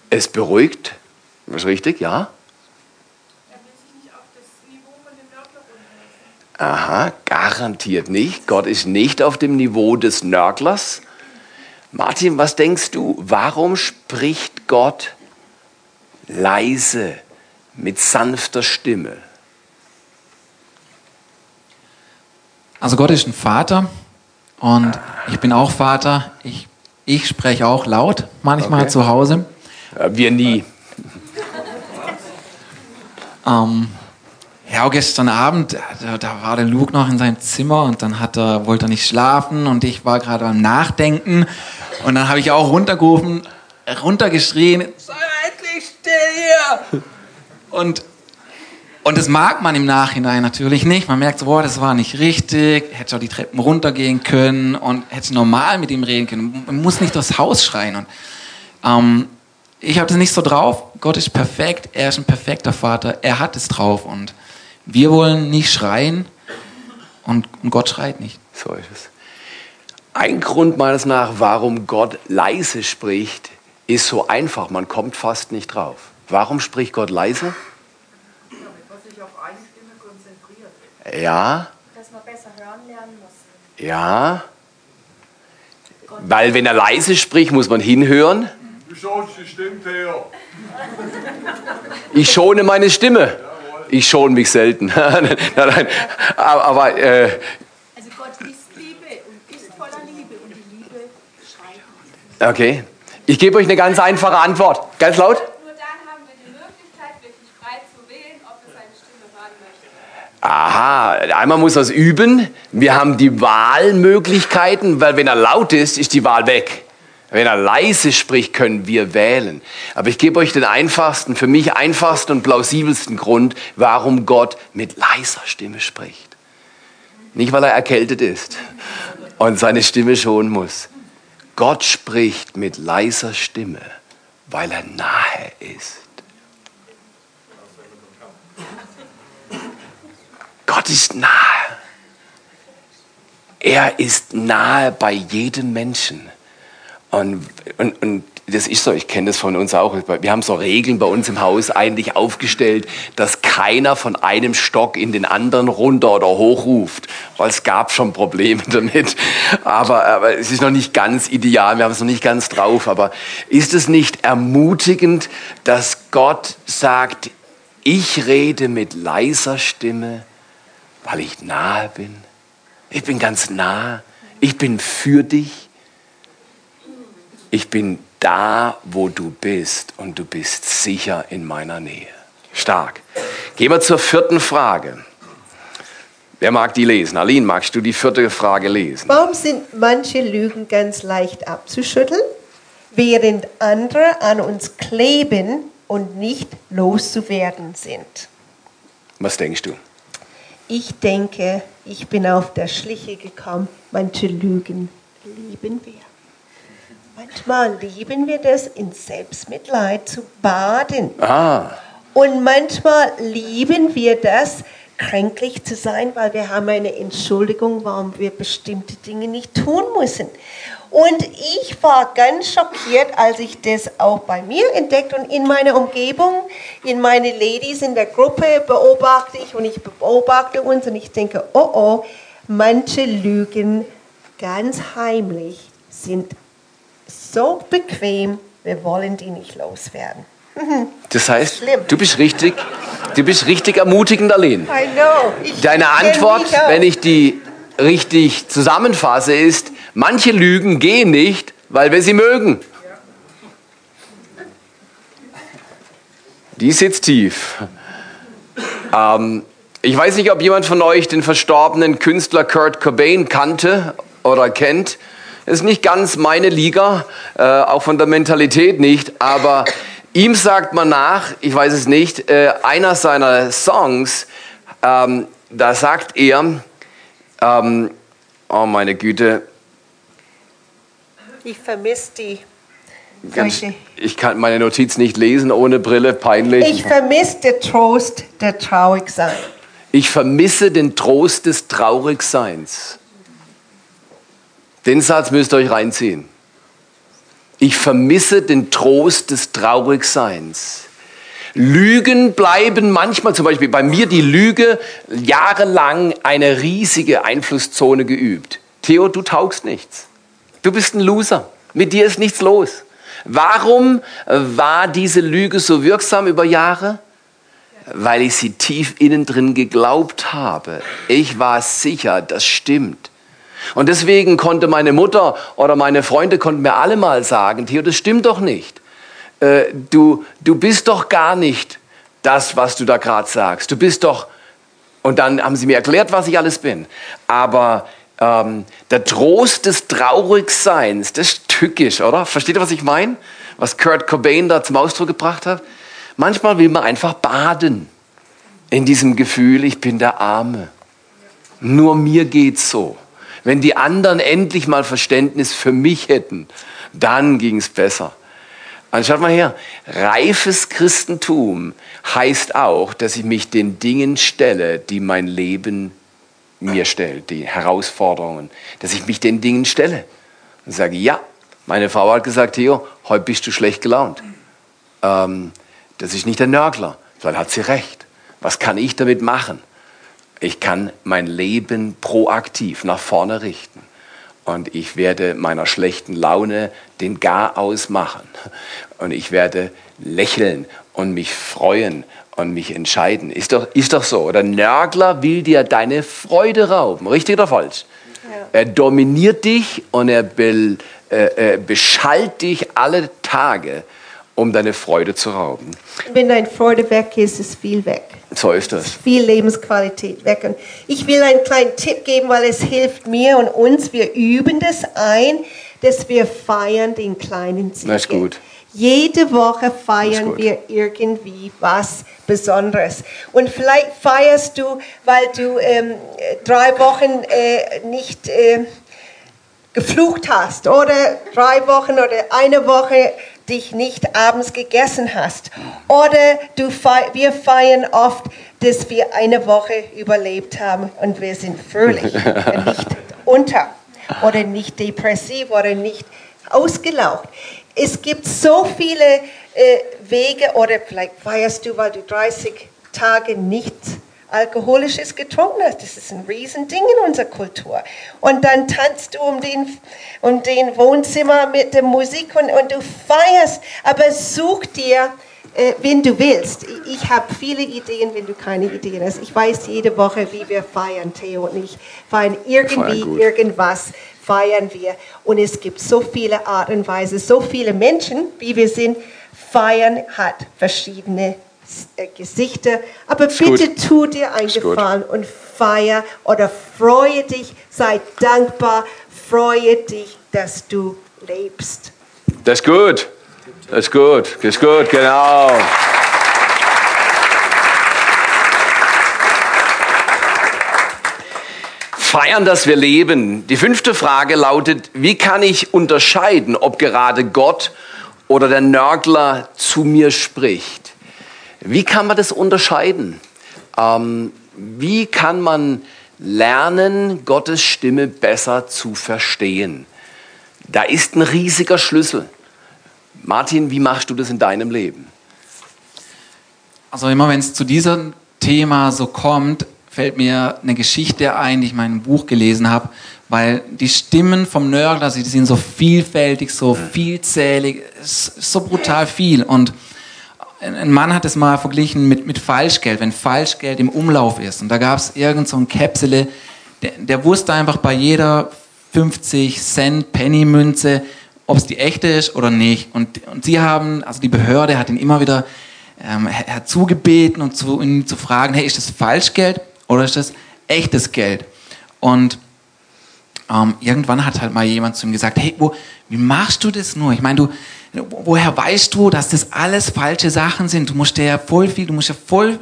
S1: Es beruhigt. Das ist richtig, ja? Aha, garantiert nicht. Gott ist nicht auf dem Niveau des Nörglers. Martin, was denkst du? Warum spricht Gott leise mit sanfter Stimme?
S2: Also Gott ist ein Vater und ich bin auch Vater. Ich, ich spreche auch laut manchmal
S1: Okay.
S2: zu Hause.
S1: Äh, Wir nie.
S2: Ähm, ja, gestern Abend, da, da war der Luke noch in seinem Zimmer und dann hat er, wollte er nicht schlafen und ich war gerade am Nachdenken und dann habe ich auch runtergerufen, runtergeschrien, sei endlich still hier! Und, und das mag man im Nachhinein natürlich nicht. Man merkt so, boah, das war nicht richtig, hätte auch die Treppen runtergehen können und hätte normal mit ihm reden können. Man muss nicht durchs Haus schreien. Und, ähm, ich habe das nicht so drauf. Gott ist perfekt, er ist ein perfekter Vater, er hat es drauf und wir wollen nicht schreien und, und Gott schreit nicht.
S1: So ist es. Ein Grund meines nach, warum Gott leise spricht, ist so einfach. Man kommt fast nicht drauf. Warum spricht Gott leise? Ja,
S4: dass man besser hören lernen muss.
S1: ja. Weil wenn er leise spricht, muss man hinhören.
S5: Stimme.
S1: Ich schone meine Stimme. Ich schone mich selten. nein, nein. Aber, aber äh,
S4: Also Gott ist Liebe und ist voller Liebe und die Liebe schreit
S1: okay. Ich gebe euch eine ganz einfache Antwort. Ganz laut.
S6: Nur dann haben wir die Möglichkeit, wirklich frei zu
S1: Aha, einmal muss er es üben. Wir haben die Wahlmöglichkeiten, weil wenn er laut ist, ist die Wahl weg. Wenn er leise spricht, können wir wählen. Aber ich gebe euch den einfachsten, für mich einfachsten und plausibelsten Grund, warum Gott mit leiser Stimme spricht. Nicht, weil er erkältet ist und seine Stimme schonen muss. Gott spricht mit leiser Stimme, weil er nahe ist. Gott ist nahe. Er ist nahe bei jedem Menschen. Und, und, und das ist so, ich kenne das von uns auch. Wir haben so Regeln bei uns im Haus eigentlich aufgestellt, dass keiner von einem Stock in den anderen runter oder hoch ruft, weil es gab schon Probleme damit. Aber, aber es ist noch nicht ganz ideal, wir haben es noch nicht ganz drauf. Aber ist es nicht ermutigend, dass Gott sagt, ich rede mit leiser Stimme, weil ich nahe bin? Ich bin ganz nah. Ich bin für dich. Ich bin da, wo du bist und du bist sicher in meiner Nähe. Stark. Gehen wir zur vierten Frage. Wer mag die lesen? Aline, magst du die vierte Frage lesen?
S3: Warum sind manche Lügen ganz leicht abzuschütteln, während andere an uns kleben und nicht loszuwerden sind?
S1: Was denkst du?
S3: Ich denke, ich bin auf der Schliche gekommen. Manche Lügen lieben wir. Manchmal lieben wir das, in Selbstmitleid zu baden.
S1: Ah,
S3: Und manchmal lieben wir das, kränklich zu sein, weil wir haben eine Entschuldigung, warum wir bestimmte Dinge nicht tun müssen. Und ich war ganz schockiert, als ich das auch bei mir entdeckt und in meiner Umgebung, in meine Ladies in der Gruppe beobachte ich und ich beobachte uns und ich denke, oh oh, manche Lügen ganz heimlich sind so bequem, wir wollen die nicht loswerden.
S1: das heißt,
S3: Schlimm.
S1: du bist richtig, du bist richtig ermutigend, Aline.
S3: I know. Ich
S1: Deine Antwort, wenn ich die richtig zusammenfasse, ist, manche Lügen gehen nicht, weil wir sie mögen. Die sitzt tief. Ähm, ich weiß nicht, ob jemand von euch den verstorbenen Künstler Kurt Cobain kannte oder kennt. Ist nicht ganz meine Liga, äh, auch von der Mentalität nicht, aber ihm sagt man nach, ich weiß es nicht, äh, einer seiner Songs, ähm, da sagt er, ähm, oh meine Güte,
S3: Ich vermisse die.
S1: ganz, ich kann meine Notiz nicht lesen ohne Brille, peinlich.
S3: Ich vermisse den Trost der Traurigsein.
S1: Ich vermisse den Trost des Traurigseins. Den Satz müsst ihr euch reinziehen. Ich vermisse den Trost des Traurigseins. Lügen bleiben manchmal, zum Beispiel bei mir die Lüge, jahrelang eine riesige Einflusszone geübt. Theo, du taugst nichts. Du bist ein Loser. Mit dir ist nichts los. Warum war diese Lüge so wirksam über Jahre? weil ich sie tief innen drin geglaubt habe. Ich war sicher, das stimmt. Und deswegen konnte meine Mutter oder meine Freunde konnten mir alle mal sagen, Theo, das stimmt doch nicht. Äh, du, du bist doch gar nicht das, was du da gerade sagst. Du bist doch... Und dann haben sie mir erklärt, was ich alles bin. Aber ähm, der Trost des Traurigseins, das ist tückisch, oder? Versteht ihr, was ich meine? Was Kurt Cobain da zum Ausdruck gebracht hat? Manchmal will man einfach baden in diesem Gefühl, ich bin der Arme. Nur mir geht's so. Wenn die anderen endlich mal Verständnis für mich hätten, dann ging's besser. Und schaut mal her, reifes Christentum heißt auch, dass ich mich den Dingen stelle, die mein Leben mir stellt, die Herausforderungen, dass ich mich den Dingen stelle und sage, ja, meine Frau hat gesagt, Theo, heute bist du schlecht gelaunt. Ähm, das ist nicht der Nörgler. Vielleicht hat sie recht. Was kann ich damit machen? Ich kann mein Leben proaktiv nach vorne richten. Und ich werde meiner schlechten Laune den Garaus machen. Und ich werde lächeln und mich freuen und mich entscheiden. Ist doch, ist doch so. Oder Nörgler will dir deine Freude rauben. Richtig oder falsch? Er dominiert dich und er be, äh, äh, beschallt dich alle Tage. Um deine Freude zu rauben.
S3: Wenn deine Freude weg ist, ist viel weg.
S1: So ist das.
S3: Viel Lebensqualität weg. Und ich will einen kleinen Tipp geben, weil es hilft mir und uns. Wir üben das ein, dass wir feiern den kleinen Sieg.
S1: Das ist gut.
S3: Jede Woche
S1: ist
S3: feiern wir irgendwie was Besonderes. Und vielleicht feierst du, weil du ähm, drei Wochen äh, nicht äh, geflucht hast oder drei Wochen oder eine Woche dich nicht abends gegessen hast. Oder du fei wir feiern oft, dass wir eine Woche überlebt haben und wir sind fröhlich und nicht unter oder nicht depressiv oder nicht ausgelaugt. Es gibt so viele äh, Wege oder vielleicht feierst du, weil du 30 Tage nichts Alkoholisches getrunken hast. Das ist ein Riesending in unserer Kultur. Und dann tanzt du um den, um den Wohnzimmer mit der Musik und, und du feierst. Aber such dir, äh, wen du willst. Ich, ich habe viele Ideen, wenn du keine Ideen hast. Ich weiß jede Woche, wie wir feiern, Theo und ich. Feiern irgendwie,
S1: gut.
S3: irgendwas feiern wir. Und es gibt so viele Art und Weise, so viele Menschen, wie wir sind. Feiern hat verschiedene Gesichter. Aber
S1: gut.
S3: bitte tu dir einen
S1: Ist gut.
S3: Gefallen und feier oder freue dich, sei dankbar, freue dich, dass du lebst.
S1: Das ist gut. Das ist gut. Das ist gut, genau. Feiern, dass wir leben. Die fünfte Frage lautet, wie kann ich unterscheiden, ob gerade Gott oder der Nörgler zu mir spricht? Wie kann man das unterscheiden? Ähm, wie kann man lernen, Gottes Stimme besser zu verstehen? Da ist ein riesiger Schlüssel. Martin, wie machst du das in deinem Leben?
S2: Also immer wenn es zu diesem Thema so kommt, fällt mir eine Geschichte ein, die ich in meinem Buch gelesen habe, weil die Stimmen vom Nörgler, sie sind so vielfältig, so vielzählig, es ist so brutal viel. Und ein Mann hat es mal verglichen mit, mit Falschgeld, wenn Falschgeld im Umlauf ist. Und da gab es irgend so ein Käpsele, der, der wusste einfach bei jeder 50 Cent Penny-Münze, ob es die echte ist oder nicht. Und, und sie haben, also die Behörde hat ihn immer wieder ähm, herzugebeten und zu, ihn zu fragen, hey, ist das Falschgeld oder ist das echtes Geld? Und ähm, irgendwann hat halt mal jemand zu ihm gesagt, hey, wo, wie machst du das nur? Ich meine, du, woher weißt du, dass das alles falsche Sachen sind? Du musst ja voll viel, du musst ja voll,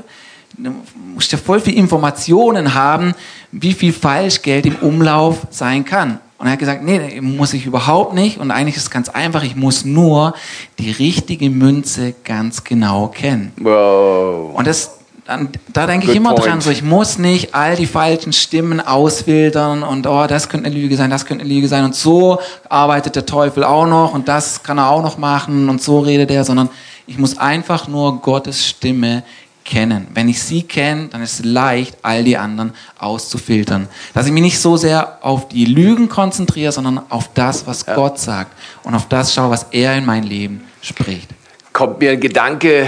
S2: du musst ja voll viel Informationen haben, wie viel Falschgeld im Umlauf sein kann. Und er hat gesagt, nee, muss ich überhaupt nicht. Und eigentlich ist es ganz einfach, ich muss nur die richtige Münze ganz genau kennen.
S1: Wow.
S2: Und das, dann, da denke ich immer
S1: point.
S2: dran, so ich muss nicht all die falschen Stimmen ausfiltern und oh, das könnte eine Lüge sein, das könnte eine Lüge sein und so arbeitet der Teufel auch noch und das kann er auch noch machen und so redet er, sondern ich muss einfach nur Gottes Stimme kennen. Wenn ich sie kenne, dann ist es leicht, all die anderen auszufiltern. Dass ich mich nicht so sehr auf die Lügen konzentriere, sondern auf das, was Gott sagt und auf das schaue, was er in mein Leben spricht.
S1: Kommt mir ein Gedanke,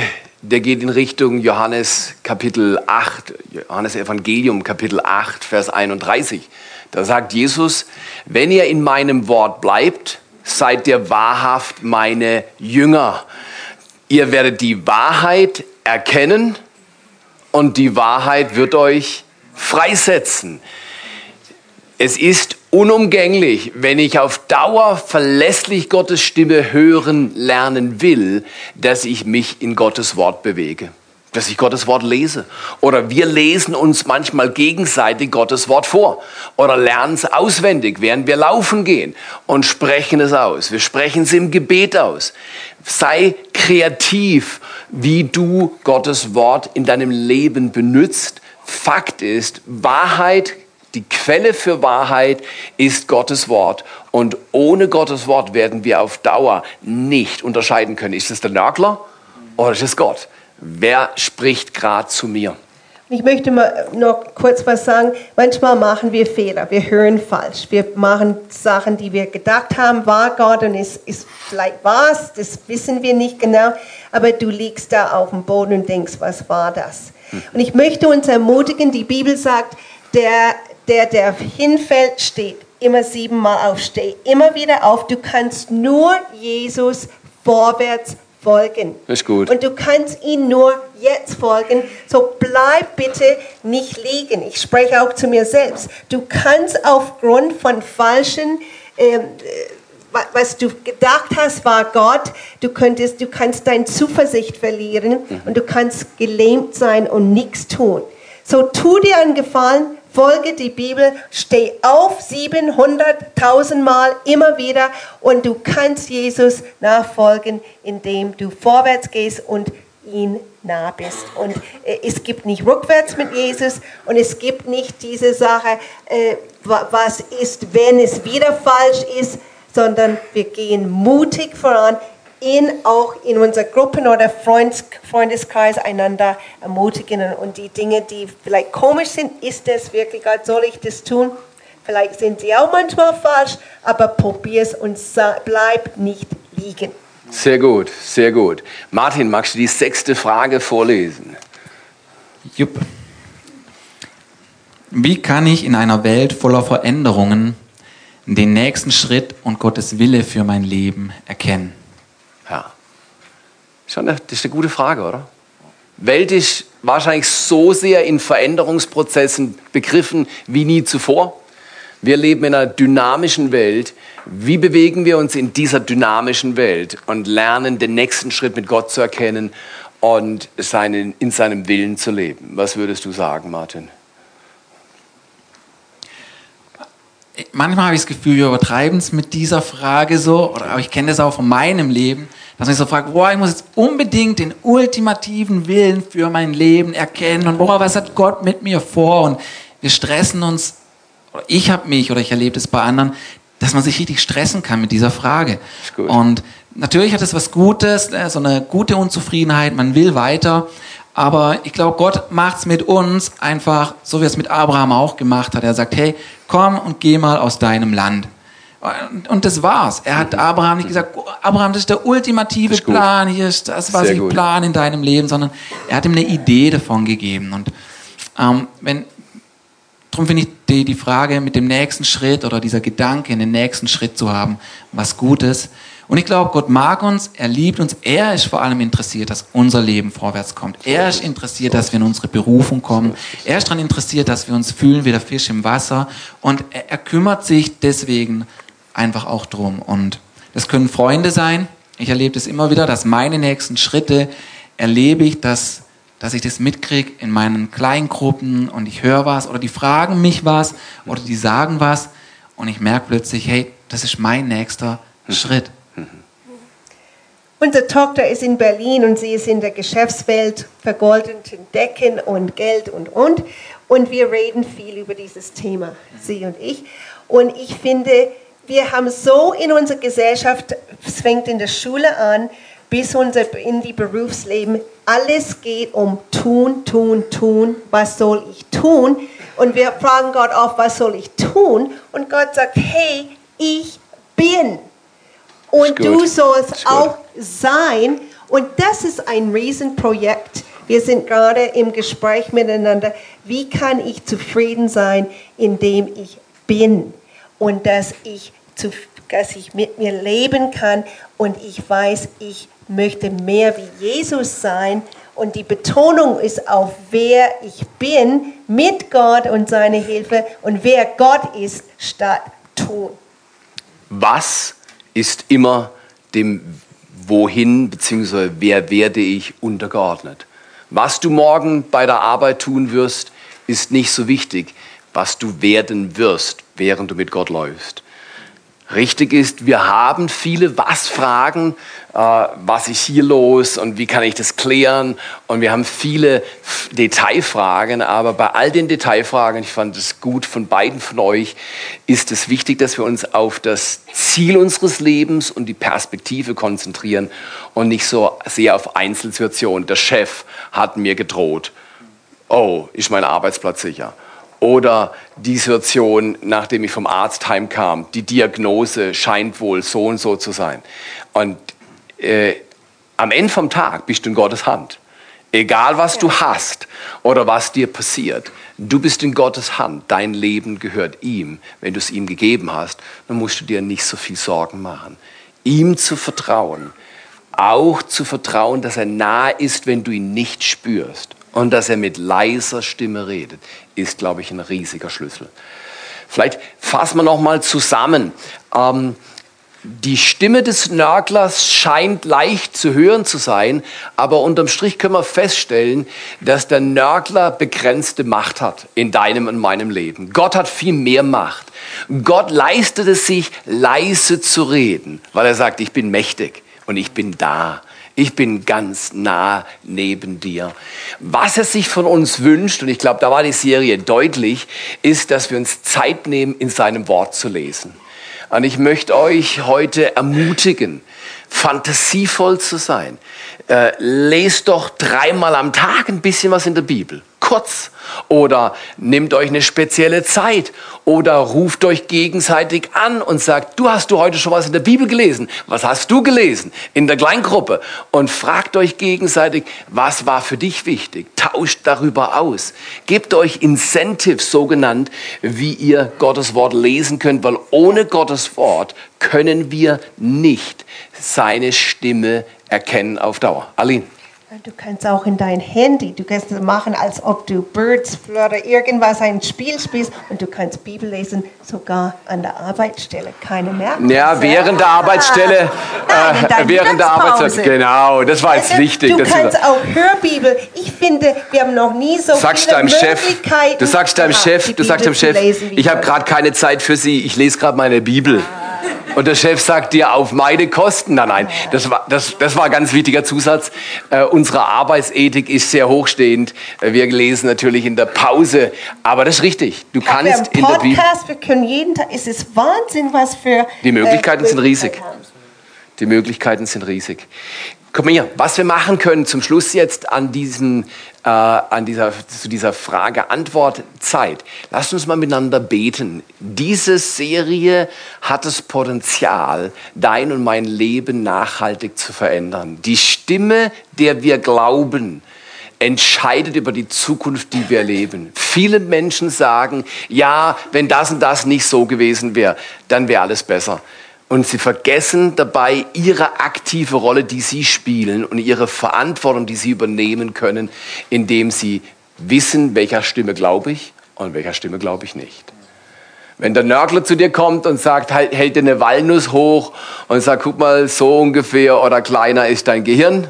S1: der geht in Richtung Johannes Kapitel 8, Johannes Evangelium Kapitel 8, Vers 31. Da sagt Jesus, wenn ihr in meinem Wort bleibt, seid ihr wahrhaft meine Jünger. Ihr werdet die Wahrheit erkennen und die Wahrheit wird euch freisetzen. Es ist unumgänglich, wenn ich auf Dauer verlässlich Gottes Stimme hören lernen will, dass ich mich in Gottes Wort bewege, dass ich Gottes Wort lese. Oder wir lesen uns manchmal gegenseitig Gottes Wort vor oder lernen es auswendig, während wir laufen gehen und sprechen es aus. Wir sprechen es im Gebet aus. Sei kreativ, wie du Gottes Wort in deinem Leben benutzt. Fakt ist, Wahrheit die Quelle für Wahrheit ist Gottes Wort. Und ohne Gottes Wort werden wir auf Dauer nicht unterscheiden können. Ist es der Nörgler oder ist es Gott? Wer spricht gerade zu mir?
S3: Ich möchte mal noch kurz was sagen. Manchmal machen wir Fehler, wir hören falsch. Wir machen Sachen, die wir gedacht haben, war Gott und ist, ist vielleicht war es, das wissen wir nicht genau. Aber du liegst da auf dem Boden und denkst, was war das? Und ich möchte uns ermutigen, die Bibel sagt, der, der, der hinfällt, steht immer siebenmal auf, steh immer wieder auf. Du kannst nur Jesus vorwärts folgen.
S1: Ist gut.
S3: Und du kannst ihn nur jetzt folgen. So bleib bitte nicht liegen. Ich spreche auch zu mir selbst. Du kannst aufgrund von falschen ähm, äh, wa- was du gedacht hast, war Gott. Du, könntest, du kannst deine Zuversicht verlieren und du kannst gelähmt sein und nichts tun. So tu dir einen Gefallen, folge die Bibel, steh auf 700.000 Mal immer wieder und du kannst Jesus nachfolgen, indem du vorwärts gehst und ihn nah bist. Und äh, es gibt nicht rückwärts mit Jesus und es gibt nicht diese Sache, äh, wa- was ist, wenn es wieder falsch ist, sondern wir gehen mutig voran, in, auch in unserer Gruppen oder Freundeskreis einander ermutigen und die Dinge, die vielleicht komisch sind, ist das wirklich Gott, soll ich das tun? Vielleicht sind sie auch manchmal falsch, aber probier es und bleib nicht liegen.
S1: Sehr gut, sehr gut. Martin, magst du die sechste Frage vorlesen?
S2: Jupp. Wie kann ich in einer Welt voller Veränderungen den nächsten Schritt und Gottes Wille für mein Leben erkennen?
S1: Ja. Schon eine, das ist eine gute Frage, oder? Welt ist wahrscheinlich so sehr in Veränderungsprozessen begriffen wie nie zuvor. Wir leben in einer dynamischen Welt. Wie bewegen wir uns in dieser dynamischen Welt und lernen, den nächsten Schritt mit Gott zu erkennen und seinen, in seinem Willen zu leben? Was würdest du sagen, Martin?
S2: Manchmal habe ich das Gefühl, wir übertreiben es mit dieser Frage so, oder aber ich kenne das auch von meinem Leben, dass man sich so fragt, boah, ich muss jetzt unbedingt den ultimativen Willen für mein Leben erkennen und boah, was hat Gott mit mir vor? Und wir stressen uns, oder ich habe mich, oder ich erlebe das bei anderen, dass man sich richtig stressen kann mit dieser Frage. Und natürlich hat es was Gutes, äh, so eine gute Unzufriedenheit, man will weiter. Aber ich glaube, Gott macht es mit uns einfach, so wie er es mit Abraham auch gemacht hat. Er sagt, hey, komm und geh mal aus deinem Land. Und, das war's. Er hat Abraham nicht gesagt, Abraham, das ist der ultimative
S1: Ist.
S2: Plan, hier ist das, was
S1: Sehr
S2: ich
S1: gut.
S2: plane in deinem Leben, sondern er hat ihm eine Idee davon gegeben. Und ähm, wenn, Darum finde ich die, die Frage mit dem nächsten Schritt oder dieser Gedanke, den nächsten Schritt zu haben, was Gutes. Und ich glaube, Gott mag uns, er liebt uns, er ist vor allem interessiert, dass unser Leben vorwärts kommt. Er ist interessiert, dass wir in unsere Berufung kommen. Er ist daran interessiert, dass wir uns fühlen wie der Fisch im Wasser. Und er, er kümmert sich deswegen einfach auch drum. Und das können Freunde sein. Ich erlebe das immer wieder, dass meine nächsten Schritte erlebe ich, dass dass ich das mitkriege in meinen Kleingruppen und ich höre was oder die fragen mich was oder die sagen was und ich merke plötzlich, hey, das ist mein nächster Schritt.
S3: Unsere Tochter ist in Berlin und sie ist in der Geschäftswelt vergoldeten Decken und Geld und und. Und wir reden viel über dieses Thema, sie und ich. Und ich finde, wir haben so in unserer Gesellschaft, es fängt in der Schule an, bis unser, in die Berufsleben, alles geht um tun, tun, tun. Was soll ich tun? Und wir fragen Gott oft, was soll ich tun? Und Gott sagt, hey, ich bin. Und du sollst auch sein. Und das ist ein Riesenprojekt. Wir sind gerade im Gespräch miteinander. Wie kann ich zufrieden sein, indem ich bin und dass ich, zu, dass ich mit mir leben kann und ich weiß, ich möchte mehr wie Jesus sein. Und die Betonung ist auf wer ich bin mit Gott und seine Hilfe und wer Gott ist statt tun.
S1: Was ist immer dem Wohin bzw. wer werde ich untergeordnet? Was du morgen bei der Arbeit tun wirst, ist nicht so wichtig, was du werden wirst, während du mit Gott läufst. Richtig ist, wir haben viele Was-Fragen, äh, was ist hier los und wie kann ich das klären? Und wir haben viele Detailfragen, aber bei all den Detailfragen, ich fand es gut von beiden von euch, ist es wichtig, dass wir uns auf das Ziel unseres Lebens und die Perspektive konzentrieren und nicht so sehr auf Einzelsituationen. Der Chef hat mir gedroht. Oh, ist mein Arbeitsplatz sicher? Oder die Situation, nachdem ich vom Arzt heimkam, die Diagnose scheint wohl so und so zu sein. Und äh, am Ende vom Tag bist du in Gottes Hand. Egal was du hast oder was dir passiert, du bist in Gottes Hand. Dein Leben gehört ihm. Wenn du es ihm gegeben hast, dann musst du dir nicht so viel Sorgen machen. Ihm zu vertrauen, auch zu vertrauen, dass er nahe ist, wenn du ihn nicht spürst. Und dass er mit leiser Stimme redet, ist, glaube ich, ein riesiger Schlüssel. Vielleicht fassen wir noch mal zusammen. Ähm, die Stimme des Nörglers scheint leicht zu hören zu sein, aber unterm Strich können wir feststellen, dass der Nörgler begrenzte Macht hat in deinem und meinem Leben. Gott hat viel mehr Macht. Gott leistet es sich, leise zu reden, weil er sagt, ich bin mächtig und ich bin da. Ich bin ganz nah neben dir. Was er sich von uns wünscht, und ich glaube, da war die Serie deutlich, ist, dass wir uns Zeit nehmen, in seinem Wort zu lesen. Und ich möchte euch heute ermutigen, fantasievoll zu sein. Äh, lest doch dreimal am Tag ein bisschen was in der Bibel. Kurz. Oder nehmt euch eine spezielle Zeit. Oder ruft euch gegenseitig an und sagt, du hast du heute schon was in der Bibel gelesen? Was hast du gelesen? In der Kleingruppe. Und fragt euch gegenseitig, was war für dich wichtig? Tauscht darüber aus. Gebt euch Incentives, so genannt, wie ihr Gottes Wort lesen könnt, weil ohne Gottes Wort können wir nicht seine Stimme erkennen auf Dauer. Aline.
S3: Du kannst auch in dein Handy, du kannst es machen, als ob du Birds oder irgendwas ein Spiel spielst und du kannst Bibel lesen, sogar an der Arbeitsstelle. Keine merken.
S1: Ja, während der Arbeitsstelle. Äh, während der. Arbeitszeit. Genau, das war jetzt wichtig.
S3: Du
S1: Das
S3: kannst auch Hörbibel. Ich finde, wir haben noch nie so
S1: sagst
S3: viele
S1: deinem Chef,
S3: Möglichkeiten.
S1: du sagst deinem Chef, du sagst deinem Chef, ich habe gerade keine Zeit für Sie, ich lese gerade meine Bibel. Und der Chef sagt dir auf meine Kosten. Nein, nein, das war, das, das war ein ganz wichtiger Zusatz. Äh, unsere Arbeitsethik ist sehr hochstehend. Äh, Wir lesen natürlich in der Pause, aber das ist richtig. Du
S3: wir haben
S1: kannst in der Bibel.
S3: Podcast, wir können jeden Tag, es ist Wahnsinn, was für
S1: Die Möglichkeiten
S3: äh,
S1: sind riesig. Die Möglichkeiten sind riesig. Komm her, was wir machen können zum Schluss jetzt an, diesen, äh, an dieser, zu dieser Frage-Antwort-Zeit. Lasst uns mal miteinander beten. Diese Serie hat das Potenzial, dein und mein Leben nachhaltig zu verändern. Die Stimme, der wir glauben, entscheidet über die Zukunft, die wir leben. Viele Menschen sagen, ja, wenn das und das nicht so gewesen wäre, dann wäre alles besser. Und sie vergessen dabei ihre aktive Rolle, die sie spielen und ihre Verantwortung, die sie übernehmen können, indem sie wissen, welcher Stimme glaube ich und welcher Stimme glaube ich nicht. Wenn der Nörgler zu dir kommt und sagt, hält dir eine Walnuss hoch und sagt, guck mal, so ungefähr oder kleiner ist dein Gehirn,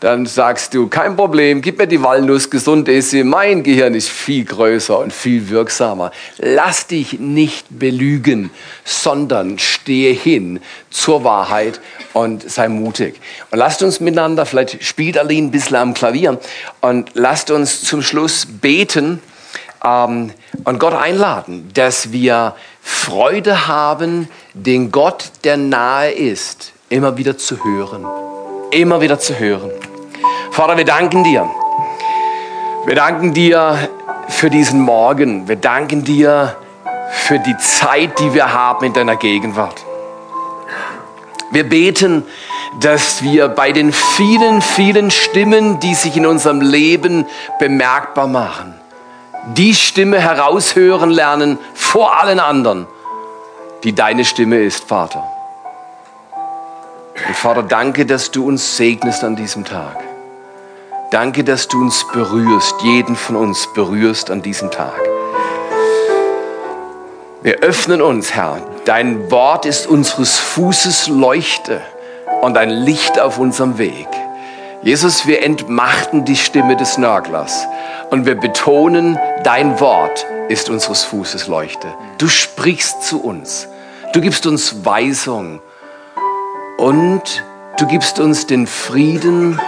S1: dann sagst du, kein Problem, gib mir die Walnuss, gesund ist sie, mein Gehirn ist viel größer und viel wirksamer. Lass dich nicht belügen, sondern stehe hin zur Wahrheit und sei mutig. Und lasst uns miteinander, vielleicht spielt Aline ein bisschen am Klavier, und lasst uns zum Schluss beten, ähm, und Gott einladen, dass wir Freude haben, den Gott, der nahe ist, immer wieder zu hören. Immer wieder zu hören. Vater, wir danken dir. Wir danken dir für diesen Morgen. Wir danken dir für die Zeit, die wir haben in deiner Gegenwart. Wir beten, dass wir bei den vielen, vielen Stimmen, die sich in unserem Leben bemerkbar machen, die Stimme heraushören lernen vor allen anderen, die deine Stimme ist, Vater. Und Vater, danke, dass du uns segnest an diesem Tag. Danke, dass du uns berührst, jeden von uns berührst an diesem Tag. Wir öffnen uns, Herr. Dein Wort ist unseres Fußes Leuchte und ein Licht auf unserem Weg. Jesus, wir entmachten die Stimme des Nörglers und wir betonen, dein Wort ist unseres Fußes Leuchte. Du sprichst zu uns. Du gibst uns Weisung und du gibst uns den Frieden,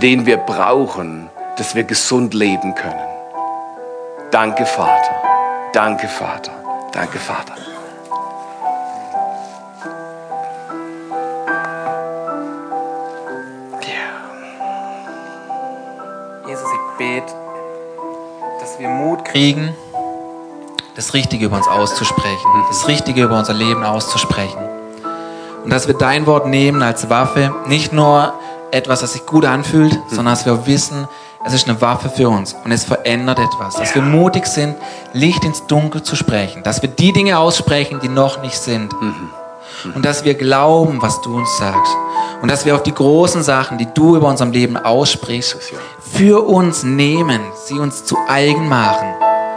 S1: den wir brauchen, dass wir gesund leben können. Danke, Vater. Danke, Vater. Danke, Vater.
S2: Jesus, ich bete, dass wir Mut kriegen, das Richtige über uns auszusprechen, das Richtige über unser Leben auszusprechen. Und dass wir dein Wort nehmen als Waffe, nicht nur etwas, das sich gut anfühlt, sondern dass wir wissen, es ist eine Waffe für uns und es verändert etwas. Dass wir mutig sind, Licht ins Dunkel zu sprechen, dass wir die Dinge aussprechen, die noch nicht sind. und dass wir glauben, was du uns sagst. Und dass wir auch die großen Sachen, die du über unserem Leben aussprichst, für uns nehmen, sie uns zu eigen machen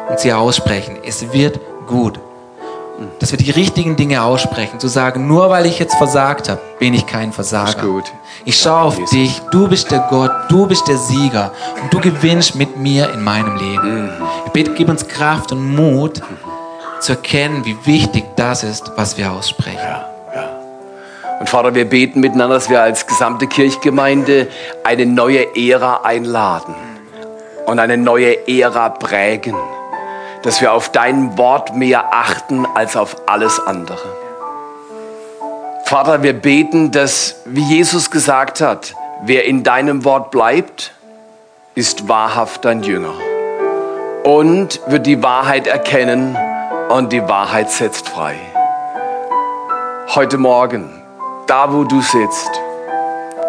S2: und sie aussprechen. Es wird gut. Dass wir die richtigen Dinge aussprechen, zu sagen, nur weil ich jetzt versagt habe, bin ich kein Versager. Ich schaue auf
S1: Jesus.
S2: dich, du bist der Gott, du bist der Sieger und du gewinnst mit mir in meinem Leben. Ich bitte, gib uns Kraft und Mut zu erkennen, wie wichtig das ist, was wir aussprechen.
S1: Und Vater, wir beten miteinander, dass wir als gesamte Kirchgemeinde eine neue Ära einladen und eine neue Ära prägen. Dass wir auf dein Wort mehr achten als auf alles andere. Vater, wir beten, dass, wie Jesus gesagt hat, wer in deinem Wort bleibt, ist wahrhaft dein Jünger und wird die Wahrheit erkennen und die Wahrheit setzt frei. Heute Morgen, da wo du sitzt,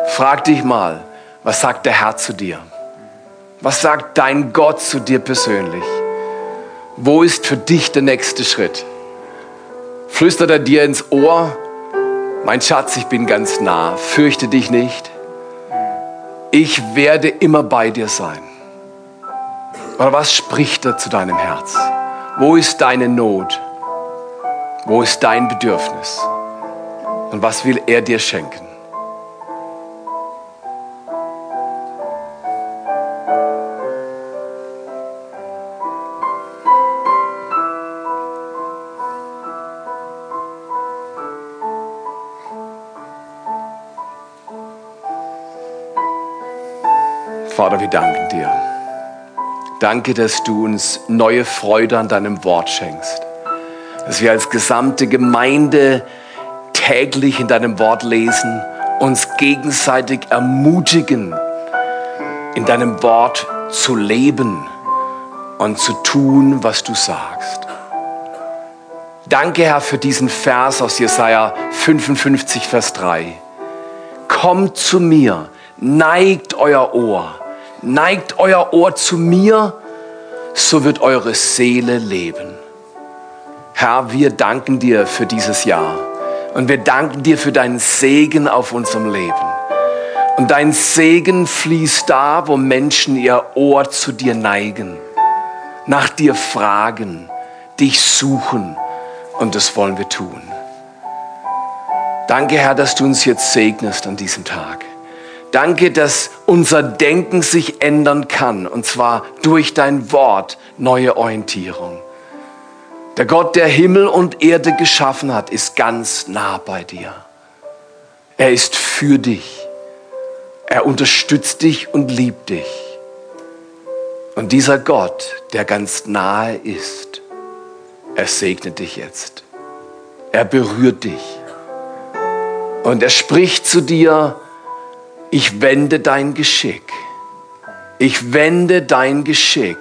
S1: frag dich mal, was sagt der Herr zu dir? Was sagt dein Gott zu dir persönlich? Wo ist für dich der nächste Schritt? Flüstert er dir ins Ohr, mein Schatz, ich bin ganz nah, fürchte dich nicht. Ich werde immer bei dir sein. Oder was spricht er zu deinem Herz? Wo ist deine Not? Wo ist dein Bedürfnis? Und was will er dir schenken? Vater, wir danken dir. Danke, dass du uns neue Freude an deinem Wort schenkst. Dass wir als gesamte Gemeinde täglich in deinem Wort lesen, uns gegenseitig ermutigen, in deinem Wort zu leben und zu tun, was du sagst. Danke, Herr, für diesen Vers aus Jesaja 55, Vers 3. Kommt zu mir, neigt euer Ohr, neigt euer Ohr zu mir, so wird eure Seele leben. Herr, wir danken dir für dieses Jahr und wir danken dir für deinen Segen auf unserem Leben. Und dein Segen fließt da, wo Menschen ihr Ohr zu dir neigen, nach dir fragen, dich suchen und das wollen wir tun. Danke, Herr, dass du uns jetzt segnest an diesem Tag. Danke, dass unser Denken sich ändern kann, und zwar durch dein Wort neue Orientierung. Der Gott, der Himmel und Erde geschaffen hat, ist ganz nah bei dir. Er ist für dich. Er unterstützt dich und liebt dich. Und dieser Gott, der ganz nahe ist, er segnet dich jetzt. Er berührt dich. Und er spricht zu dir, ich wende dein Geschick. Ich wende dein Geschick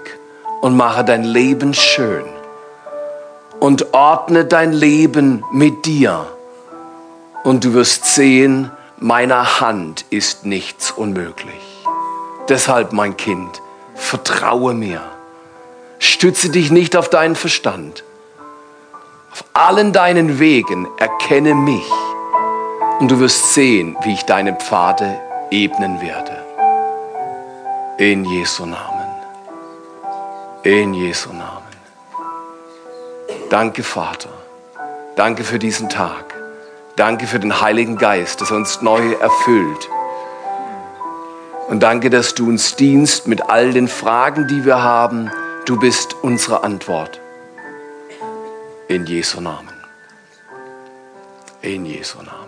S1: und mache dein Leben schön. Und ordne dein Leben mit dir. Und du wirst sehen, meiner Hand ist nichts unmöglich. Deshalb, mein Kind, vertraue mir. Stütze dich nicht auf deinen Verstand. Auf allen deinen Wegen erkenne mich. Und du wirst sehen, wie ich deine Pfade ebnen werde. In Jesu Namen. In Jesu Namen. Danke, Vater. Danke für diesen Tag. Danke für den Heiligen Geist, dass er uns neu erfüllt. Und danke, dass du uns dienst mit all den Fragen, die wir haben. Du bist unsere Antwort. In Jesu Namen. In Jesu Namen.